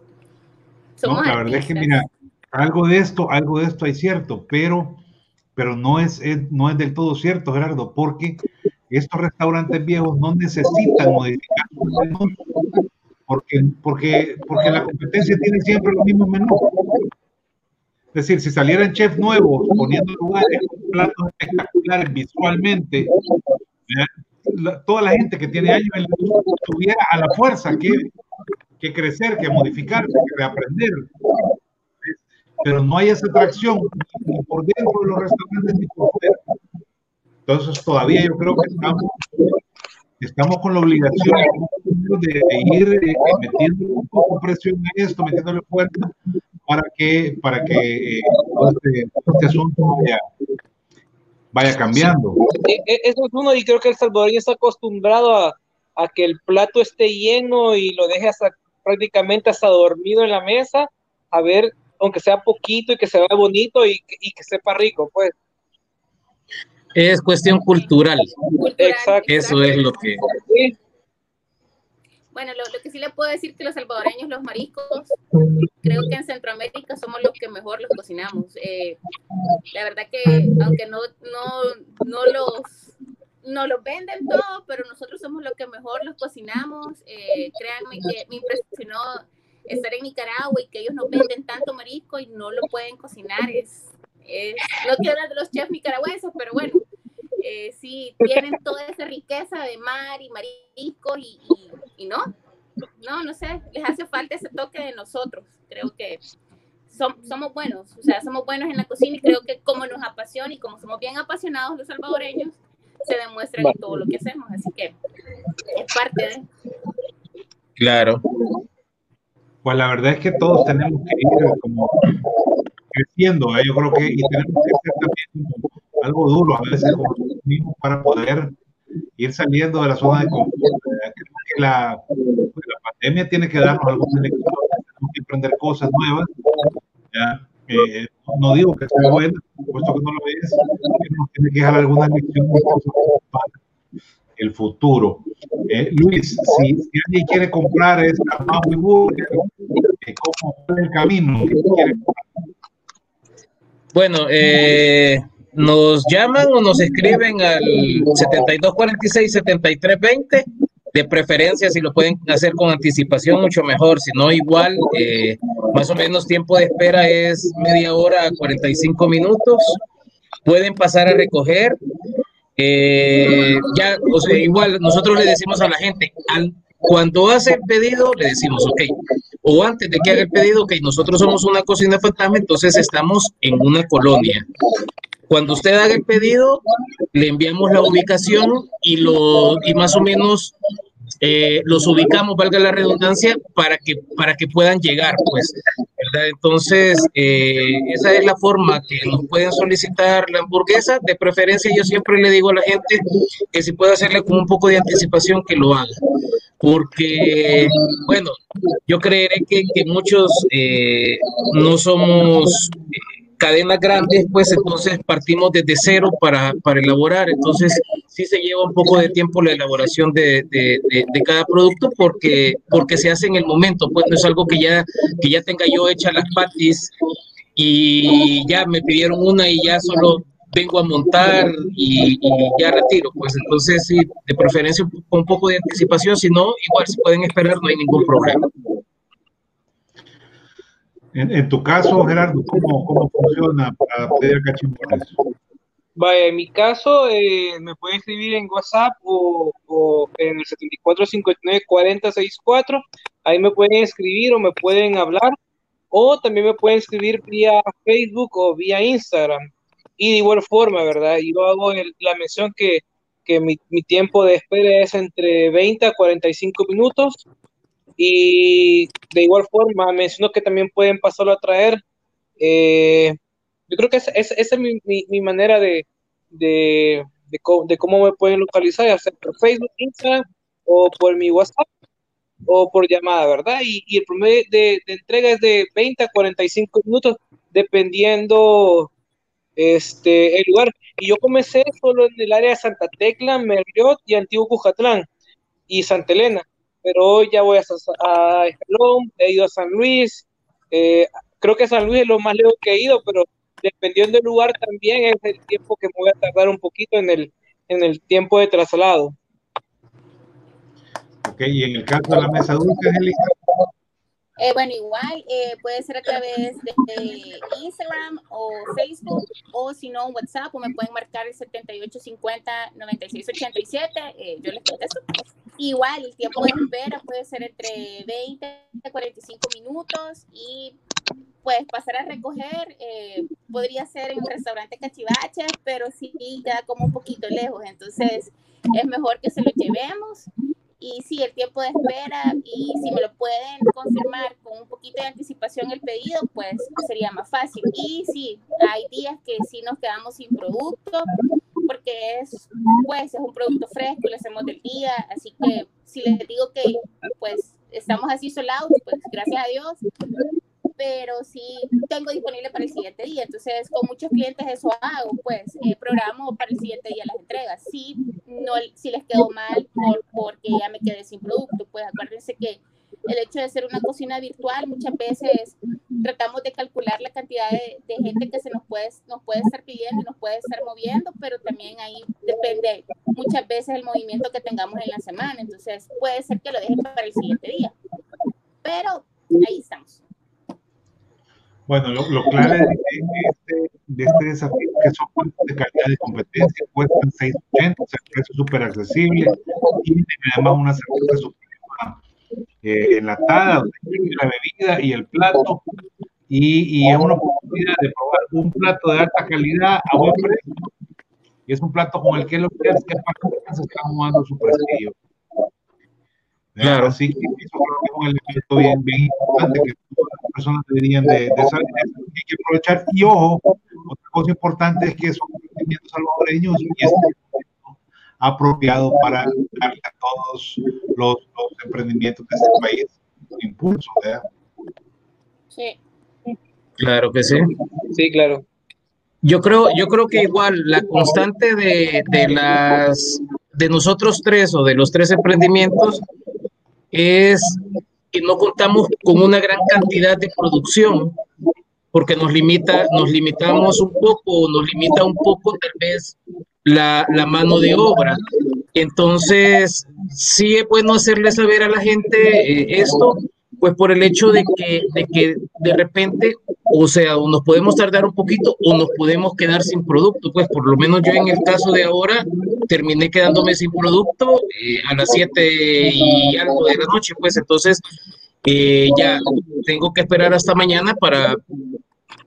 No, la verdad es que, mira, algo de esto, algo de esto hay cierto, pero, pero no, es, es- no es del todo cierto, Gerardo, porque estos restaurantes viejos no necesitan modificar sus menús, porque, porque, porque la competencia tiene siempre los mismos menús. Es decir, si salieran chefs nuevos poniendo lugares con platos espectaculares visualmente, ¿verdad? La- toda la gente que tiene años en la tuviera a la fuerza que, que crecer, que modificarse, que reaprender. Pero no hay esa atracción ni por dentro de los restaurantes ni por fuera. Entonces todavía yo creo que estamos, estamos con la obligación de, ir eh, metiendo un poco presión a esto, metiéndole fuerza para que, para que eh, este, este asunto vaya, vaya cambiando. E- e- Eso es uno, y creo que el salvadoreño está acostumbrado a, a que el plato esté lleno y lo deje hasta prácticamente hasta dormido en la mesa, a ver, aunque sea poquito y que se vea bonito y, que- y que sepa rico, pues. Es cuestión cultural. Cultural, Exacto. Eso es lo que. Sí, Bueno, lo, que sí le puedo decir que los salvadoreños, los mariscos, creo que en Centroamérica somos los que mejor los cocinamos. Eh, la verdad que, aunque no, no, no los no los venden todo, pero nosotros somos los que mejor los cocinamos. Eh, créanme que me impresionó estar en Nicaragua y que ellos no venden tanto marisco y no lo pueden cocinar. Es, es no quiero hablar de los chefs nicaragüenses, pero bueno, eh, sí tienen toda esa riqueza de mar y marisco y, y, y no, no, no sé, les hace falta ese toque de nosotros. Creo que som- somos buenos, o sea, somos buenos en la cocina y creo que como nos apasiona y como somos bien apasionados los salvadoreños, se demuestra en todo lo que hacemos. Así que es parte de... Claro. Pues la verdad es que todos tenemos que ir como creciendo, ¿eh? yo creo que y tenemos que ser también como algo duro a veces para poder ir saliendo de la zona de confort. Creo que la, pues, la pandemia tiene que darnos algunas lecciones, tenemos que aprender cosas nuevas. ¿ya? Eh, no digo que sea buena, por supuesto que no lo es, nos tiene que dejar algunas lecciones para el futuro. Eh, Luis, si, si alguien quiere comprar esta Maui Burger, eh, ¿cómo es el camino? Bueno, eh, nos llaman o nos escriben al 7246-7320. De preferencia, si lo pueden hacer con anticipación, mucho mejor. Si no, igual, eh, más o menos tiempo de espera es media hora a 45 minutos. Pueden pasar a recoger. Eh, ya, o sea, igual nosotros le decimos a la gente, cuando hace el pedido, le decimos, ok, o antes de que haga el pedido, ok, nosotros somos una cocina fantasma, entonces estamos en una colonia. Cuando usted haga el pedido, le enviamos la ubicación y, lo, y más o menos eh, los ubicamos, valga la redundancia, para que, para que puedan llegar, pues. Entonces, eh, esa es la forma que nos pueden solicitar la hamburguesa. De preferencia, yo siempre le digo a la gente que si puede hacerle con un poco de anticipación, que lo haga. Porque, bueno, yo creeré que, que muchos eh, no somos... cadenas grandes, pues entonces partimos desde cero para, para elaborar. Entonces sí se lleva un poco de tiempo la elaboración de, de, de, cada producto porque, porque se hace en el momento, pues no es algo que ya, que ya tenga yo hecha las patis y ya me pidieron una y ya solo vengo a montar y, ya retiro. Pues entonces sí, de preferencia con un poco de anticipación, si no, igual si pueden esperar no hay ningún problema. En, tu caso, Gerardo, ¿cómo, cómo funciona para pedir cachimbones? Vaya, en mi caso, eh, me pueden escribir en WhatsApp o, o en el 74594064. Ahí me pueden escribir o me pueden hablar. O también me pueden escribir vía Facebook o vía Instagram. Y de igual forma, ¿verdad? Yo hago la mención que, que mi, mi, tiempo de espera es entre 20 a 45 minutos y de igual forma, menciono que también pueden pasarlo a traer. Eh, yo creo que esa es, mi, mi, manera de, de, de, cómo me pueden localizar, ya sea por Facebook, Instagram o por mi WhatsApp o por llamada, ¿verdad? Y, y el promedio de, de, entrega es de 20 a 45 minutos, dependiendo este, el lugar. Y yo comencé solo en el área de Santa Tecla, Merriot y Antiguo Cujatlán y Santa Elena pero hoy ya voy a, Escalón, he ido a San Luis, eh, creo que San Luis es lo más lejos que he ido, pero dependiendo del lugar también es el tiempo que me voy a tardar un poquito en el, en el tiempo de traslado. Ok, y en el caso de la mesa dulce, Angélica. Eh, bueno, igual eh, puede ser a través de Instagram o Facebook o si no WhatsApp o me pueden marcar el 7850-9687, eh, yo les contesto. Igual el tiempo de espera puede ser entre 20 a 45 minutos y pues pasar a recoger eh, podría ser en un restaurante cachivache, pero sí queda como un poquito lejos, entonces es mejor que se lo llevemos y si el tiempo de espera y si me lo pueden confirmar con un poquito de anticipación el pedido, pues sería más fácil. Y sí, hay días que sí nos quedamos sin producto porque es, pues, es un producto fresco, lo hacemos del día, así que si les digo que pues estamos así solados, pues gracias a Dios, pero sí tengo disponible para el siguiente día. Entonces, con muchos clientes eso hago, pues eh, programo para el siguiente día las entregas. Si, no, si les quedó mal por, porque ya me quedé sin producto, pues acuérdense que el hecho de ser una cocina virtual, muchas veces tratamos de calcular la cantidad de, de, gente que se nos puede, nos puede estar pidiendo nos puede estar moviendo, pero también ahí depende muchas veces el movimiento que tengamos en la semana. Entonces, puede ser que lo dejen para el siguiente día. Pero ahí estamos. Bueno, lo, lo clave de este, de este desafío que son puntos de calidad de competencia, cuestan 6.80, o sea, precio súper accesible, tienen además una cerveza suprema eh, enlatada, donde la bebida y el plato, y, y, es una oportunidad de probar un plato de alta calidad a buen precio, y es un plato con el que los que se están jugando su prestigio. Claro. Así que eso creo que es un elemento bien, bien importante que todas las personas deberían de, de saber hay que aprovechar. Y ojo, otra cosa importante es que son emprendimientos salvadoreños y es apropiado para darle a todos los, los, emprendimientos de este país impulso. ¿verdad? Sí. Claro que sí. Sí, claro. Yo creo, yo creo que igual la constante de, de las de nosotros tres o de los tres emprendimientos es que no contamos con una gran cantidad de producción porque nos limita, nos limitamos un poco, nos limita un poco tal vez la, la mano de obra. Entonces, sí es bueno hacerle saber a la gente eh, esto, pues por el hecho de que, de que de repente, o sea, o nos podemos tardar un poquito o nos podemos quedar sin producto, pues por lo menos yo en el caso de ahora terminé quedándome sin producto eh, a las 7 y algo de la noche, pues entonces eh, ya tengo que esperar hasta mañana para,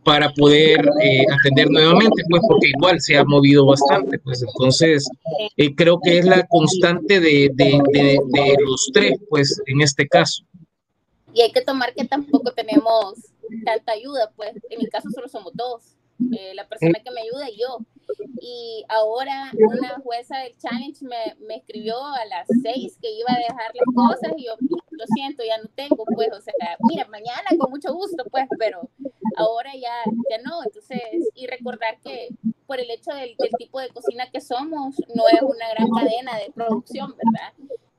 para poder eh, atender nuevamente, pues porque igual se ha movido bastante, pues entonces creo que es la constante de, de, de, de los tres, pues en este caso y hay que tomar que tampoco tenemos tanta ayuda, pues en mi caso solo somos dos, eh, la persona que me ayuda y yo. Y ahora una jueza del challenge me, me, escribió a las seis que iba a dejar las cosas y yo lo siento, ya no tengo, pues, o sea, mira, mañana con mucho gusto, pues, pero ahora ya, ya no. Entonces, y recordar que por el hecho del, del tipo de cocina que somos, no es una gran cadena de producción, ¿verdad?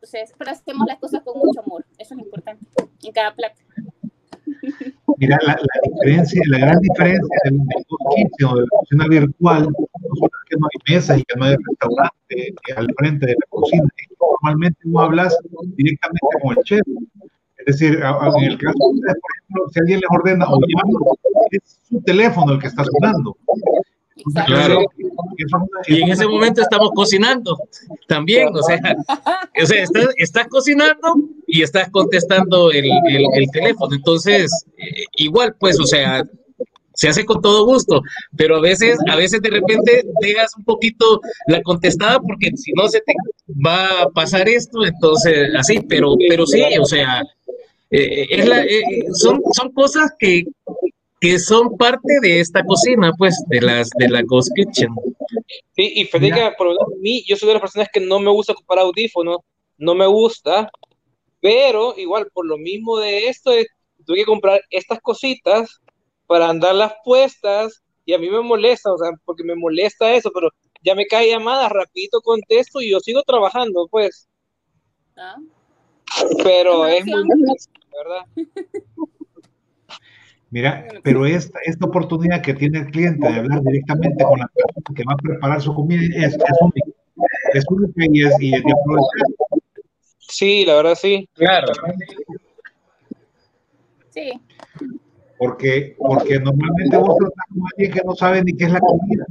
Entonces, pero hacemos las cosas con mucho amor, eso es importante en cada plato. Mira, la, la, diferencia, la gran diferencia del kitchen o de la cocina virtual no solo es que no hay mesa y que no hay restaurante al frente de la cocina, normalmente no hablas directamente con el chef. Es decir, en el caso de ustedes, por ejemplo, si alguien les ordena o llama, es su teléfono el que está sonando. Claro. Y en ese momento estamos cocinando también, o sea, o sea estás, estás cocinando y estás contestando el, el, el teléfono. Entonces, eh, igual, pues, o sea, se hace con todo gusto, pero a veces, a veces de repente dejas un poquito la contestada porque si no se te va a pasar esto, entonces así, pero, pero sí, o sea, eh, es la, eh, son, son cosas que, que son parte de esta cocina, pues, de las de la Ghost Kitchen. Sí, y Federica, por lo menos a mí, yo soy de las personas que no me gusta ocupar audífonos, no me gusta, pero igual, por lo mismo de esto, tuve que comprar estas cositas para andarlas puestas, y a mí me molesta, o sea, porque me molesta eso, pero ya me cae llamada, rapidito contesto y yo sigo trabajando, pues. ¿Ah? Pero es muy difícil, ¿verdad? Mira, pero esta, esta oportunidad que tiene el cliente de hablar directamente con la persona que va a preparar su comida es, es única. Es única y es, y es de aprovechar. Sí, la verdad sí. Claro. Sí. Porque, porque normalmente vos tratás con alguien que no sabe ni qué es la comida.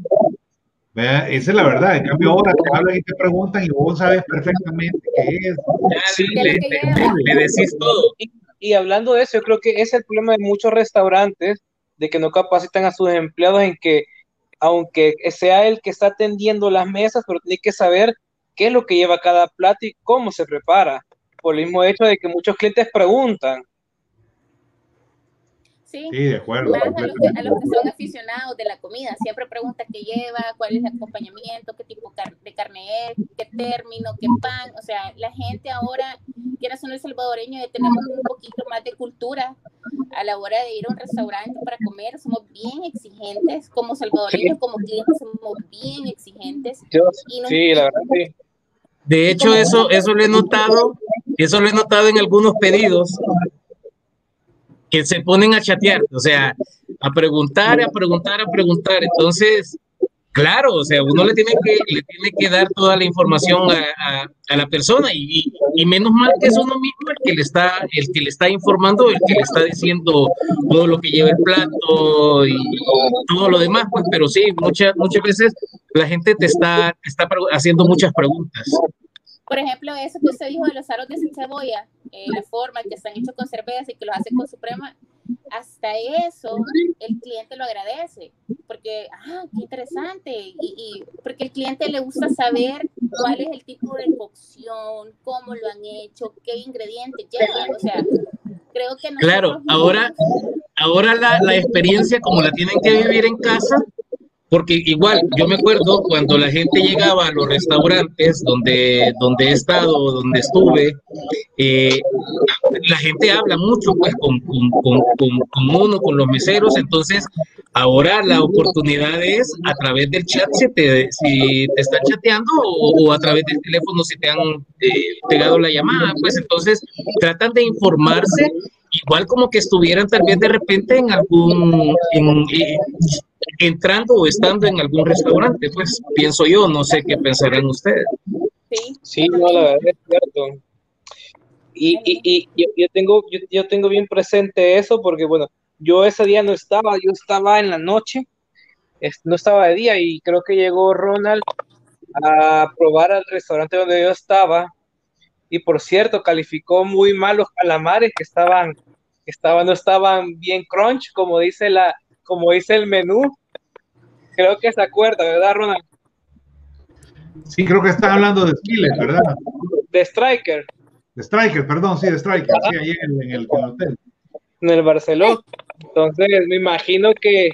¿Verdad? Esa es la verdad. En cambio, ahora te hablan y te preguntan y vos sabes perfectamente qué es. Sí, le, le, le decís todo. Y, hablando de eso, yo creo que ese es el problema de muchos restaurantes, de que no capacitan a sus empleados en que, aunque sea el que está atendiendo las mesas, pero tiene que saber qué es lo que lleva cada plato y cómo se prepara. Por el mismo hecho de que muchos clientes preguntan. Sí, Sí, de acuerdo. más a los, que, a los que son aficionados de la comida, siempre pregunta qué lleva, cuál es el acompañamiento, qué tipo de carne es, qué término, qué pan. O sea, la gente ahora, quieras o no el salvadoreño, ya tenemos un poquito más de cultura a la hora de ir a un restaurante para comer. Somos bien exigentes, como salvadoreños, como clientes, somos bien exigentes. Y no- sí, la verdad sí. De hecho, eso, eso lo he notado, eso lo he notado en algunos pedidos que se ponen a chatear, o sea, a preguntar, a preguntar, a preguntar. Entonces, claro, o sea, uno le tiene que, le tiene que dar toda la información a, a, a la persona y, y, menos mal que es uno mismo el que le está, el que le está informando, el que le está diciendo todo lo que lleva el plato y todo lo demás, pues, pero sí, muchas, muchas veces la gente te está, te está haciendo muchas preguntas. Por ejemplo, eso que usted dijo de los aros de cebolla, eh, la forma que están hechos con cerveza y que los hace con suprema, hasta eso el cliente lo agradece, porque, ah, qué interesante, y, y porque el cliente le gusta saber cuál es el tipo de cocción, cómo lo han hecho, qué ingredientes llevan, o sea, creo que Claro, ahora, ahora la, la experiencia como la tienen que vivir en casa, porque igual yo me acuerdo cuando la gente llegaba a los restaurantes donde, donde he estado, donde estuve, eh, la gente habla mucho pues con, con, con, con, uno, con los meseros, entonces ahora la oportunidad es a través del chat si te, si te están chateando o, o a través del teléfono si te han eh, pegado la llamada, pues entonces tratan de informarse igual como que estuvieran tal vez de repente en algún, en, eh, entrando o estando en algún restaurante, pues pienso yo, no sé qué pensarán ustedes. Sí, sí no, la verdad es cierto. Y, y, y yo, yo, tengo, yo, yo, tengo bien presente eso porque, bueno, yo ese día no estaba, yo estaba en la noche, no estaba de día y creo que llegó Ronald a probar al restaurante donde yo estaba y por cierto calificó muy mal los calamares que estaban, estaban no estaban bien crunch como dice la, como dice el menú. Creo que se acuerda, ¿verdad, Ronald? Sí, creo que estás hablando de Skillet, ¿verdad? De Striker. De Striker, perdón, sí, de Striker, sí, ahí en, en, el, en el hotel. En el Barcelona. Entonces, me imagino que,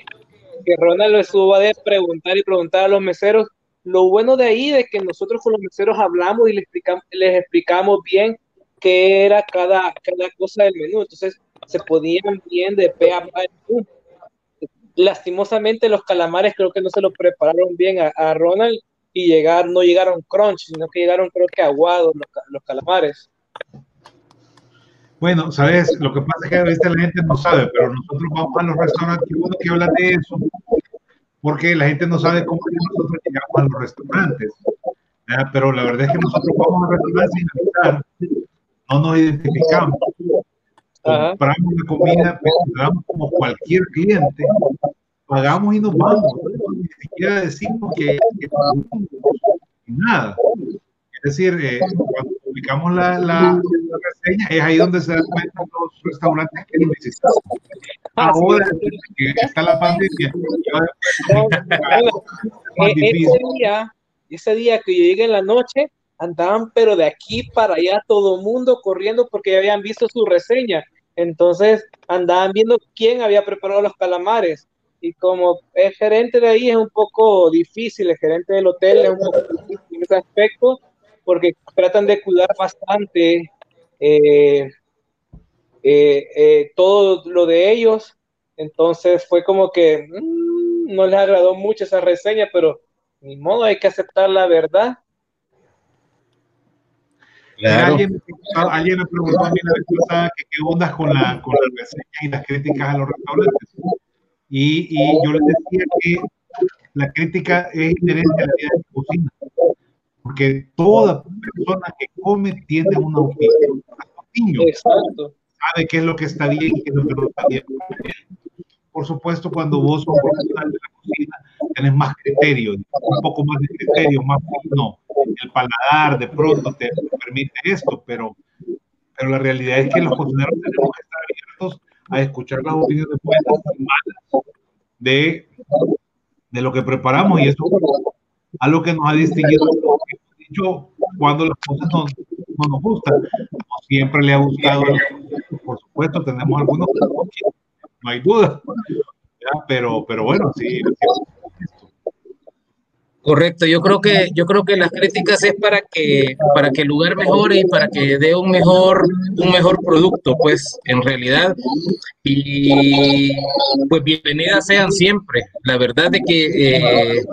que Ronald lo estuvo a preguntar y preguntar a los meseros. Lo bueno de ahí de que nosotros con los meseros hablamos y les explicamos, les explicamos bien qué era cada, cada cosa del menú. Entonces, se podían bien de pe a pa lastimosamente los calamares creo que no se lo prepararon bien a, Ronald y llegar, no llegaron crunch, sino que llegaron creo que aguados los, calamares. Bueno, sabes, lo que pasa es que a veces la gente no sabe, pero nosotros vamos a los restaurantes, y uno que habla de eso, porque la gente no sabe cómo nosotros llegamos a los restaurantes. Pero la verdad es que nosotros vamos a restaurantes sin avisar, no nos identificamos compramos la comida, pagamos como cualquier cliente, pagamos y nos vamos. Ni siquiera decimos que, nada. Es decir, eh, cuando publicamos la, la, reseña, es ahí donde se dan cuenta los restaurantes que necesitan. Ah, Ahora que está la pandemia, ese día, ese día que yo llegué en la noche, andaban pero de aquí para allá todo mundo corriendo porque ya habían visto su reseña. Entonces andaban viendo quién había preparado los calamares. Y como es gerente de ahí es un poco difícil, el gerente del hotel es un poco difícil en ese aspecto, porque tratan de cuidar bastante eh, eh, eh, todo lo de ellos. Entonces fue como que mm, no les agradó mucho esa reseña, pero ni modo, hay que aceptar la verdad Alguien, me preguntó a mí la vez pasada que qué ondas con la, con la reseña y las críticas a los restaurantes. Y, y, yo les decía que la crítica es inherente a la vida de la cocina. Porque toda persona que come tiene una opinión. Exacto. Sabe qué es lo que está bien y qué es lo que no está bien. Por supuesto, cuando vos sos profesional de la cocina, tenés más criterio, un poco más de criterio, más no el paladar de pronto te, permite esto, pero, pero la realidad es que los cocineros tenemos que estar abiertos a escuchar las opiniones buenas y malas de, de lo que preparamos y eso a lo que nos ha distinguido dicho cuando las cosas no, no nos gustan. Siempre le ha gustado por supuesto tenemos algunos no hay duda pero pero bueno sí Correcto, yo creo que yo creo que las críticas es para que para que el lugar mejore y para que dé un mejor un mejor producto, pues en realidad y pues bienvenidas sean siempre. La verdad de que eh,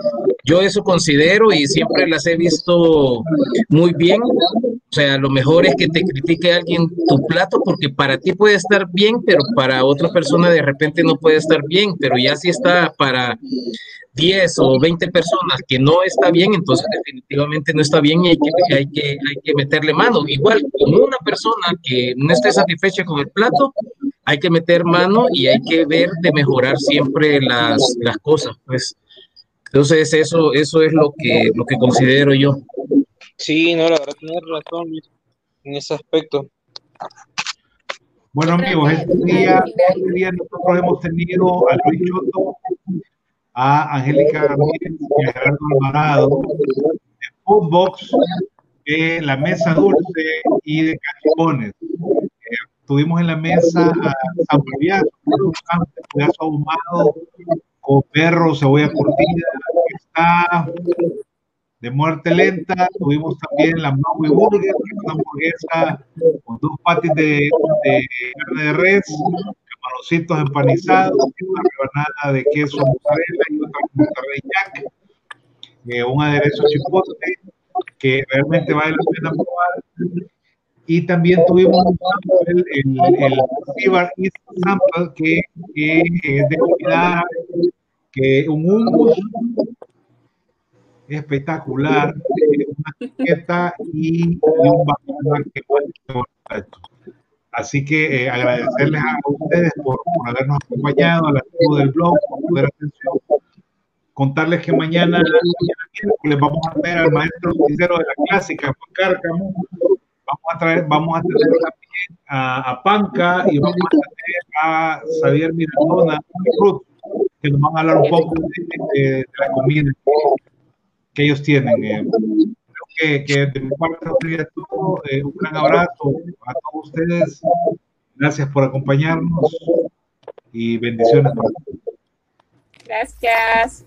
yo eso considero y siempre las he visto muy bien. O sea, lo mejor es que te critique alguien tu plato porque para ti puede estar bien, pero para otra persona de repente no puede estar bien, pero ya si está para 10 o 20 personas que no está bien, entonces definitivamente no está bien y hay que, hay que, hay que meterle mano. Igual, con una persona que no esté satisfecha con el plato, hay que meter mano y hay que ver de mejorar siempre las, las cosas. Pues. Entonces, eso, eso es lo que, lo que considero yo. Sí, no, la verdad, tienes razón en ese aspecto. Bueno, amigos, este día, este día nosotros hemos tenido a Luis Choto a Angélica y a Gerardo Alvarado de Foodbox, de la Mesa Dulce y de Cachipones. Eh, tuvimos en la mesa a San un pedazo ahumado con perro, cebolla curtida, que está de muerte lenta. Tuvimos también la Maui Burger, que es una hamburguesa con dos patis de, de carne de res, camarocitos empanizados, una rebanada de queso mozzarella y otra mozzarella jack, eh, un aderezo chipotle que realmente vale la pena probar. Y también tuvimos el, el, el Fever East Sample, que, que es de comida, que un hummus espectacular, una etiqueta y, un bacalao que Así que eh, agradecerles a ustedes por, por, habernos acompañado al archivo del blog, por poder atención. Contarles que mañana, les vamos a ver al maestro sincero de la clásica, Juan Cárcamo. Vamos a traer, vamos a tener también a, a Panca y vamos a tener a Xavier Mirandona que nos van a hablar un poco de, de, de la comida que ellos tienen. Eh, que, de mi parte. Eh, un gran abrazo a todos ustedes. Gracias por acompañarnos y bendiciones. Gracias.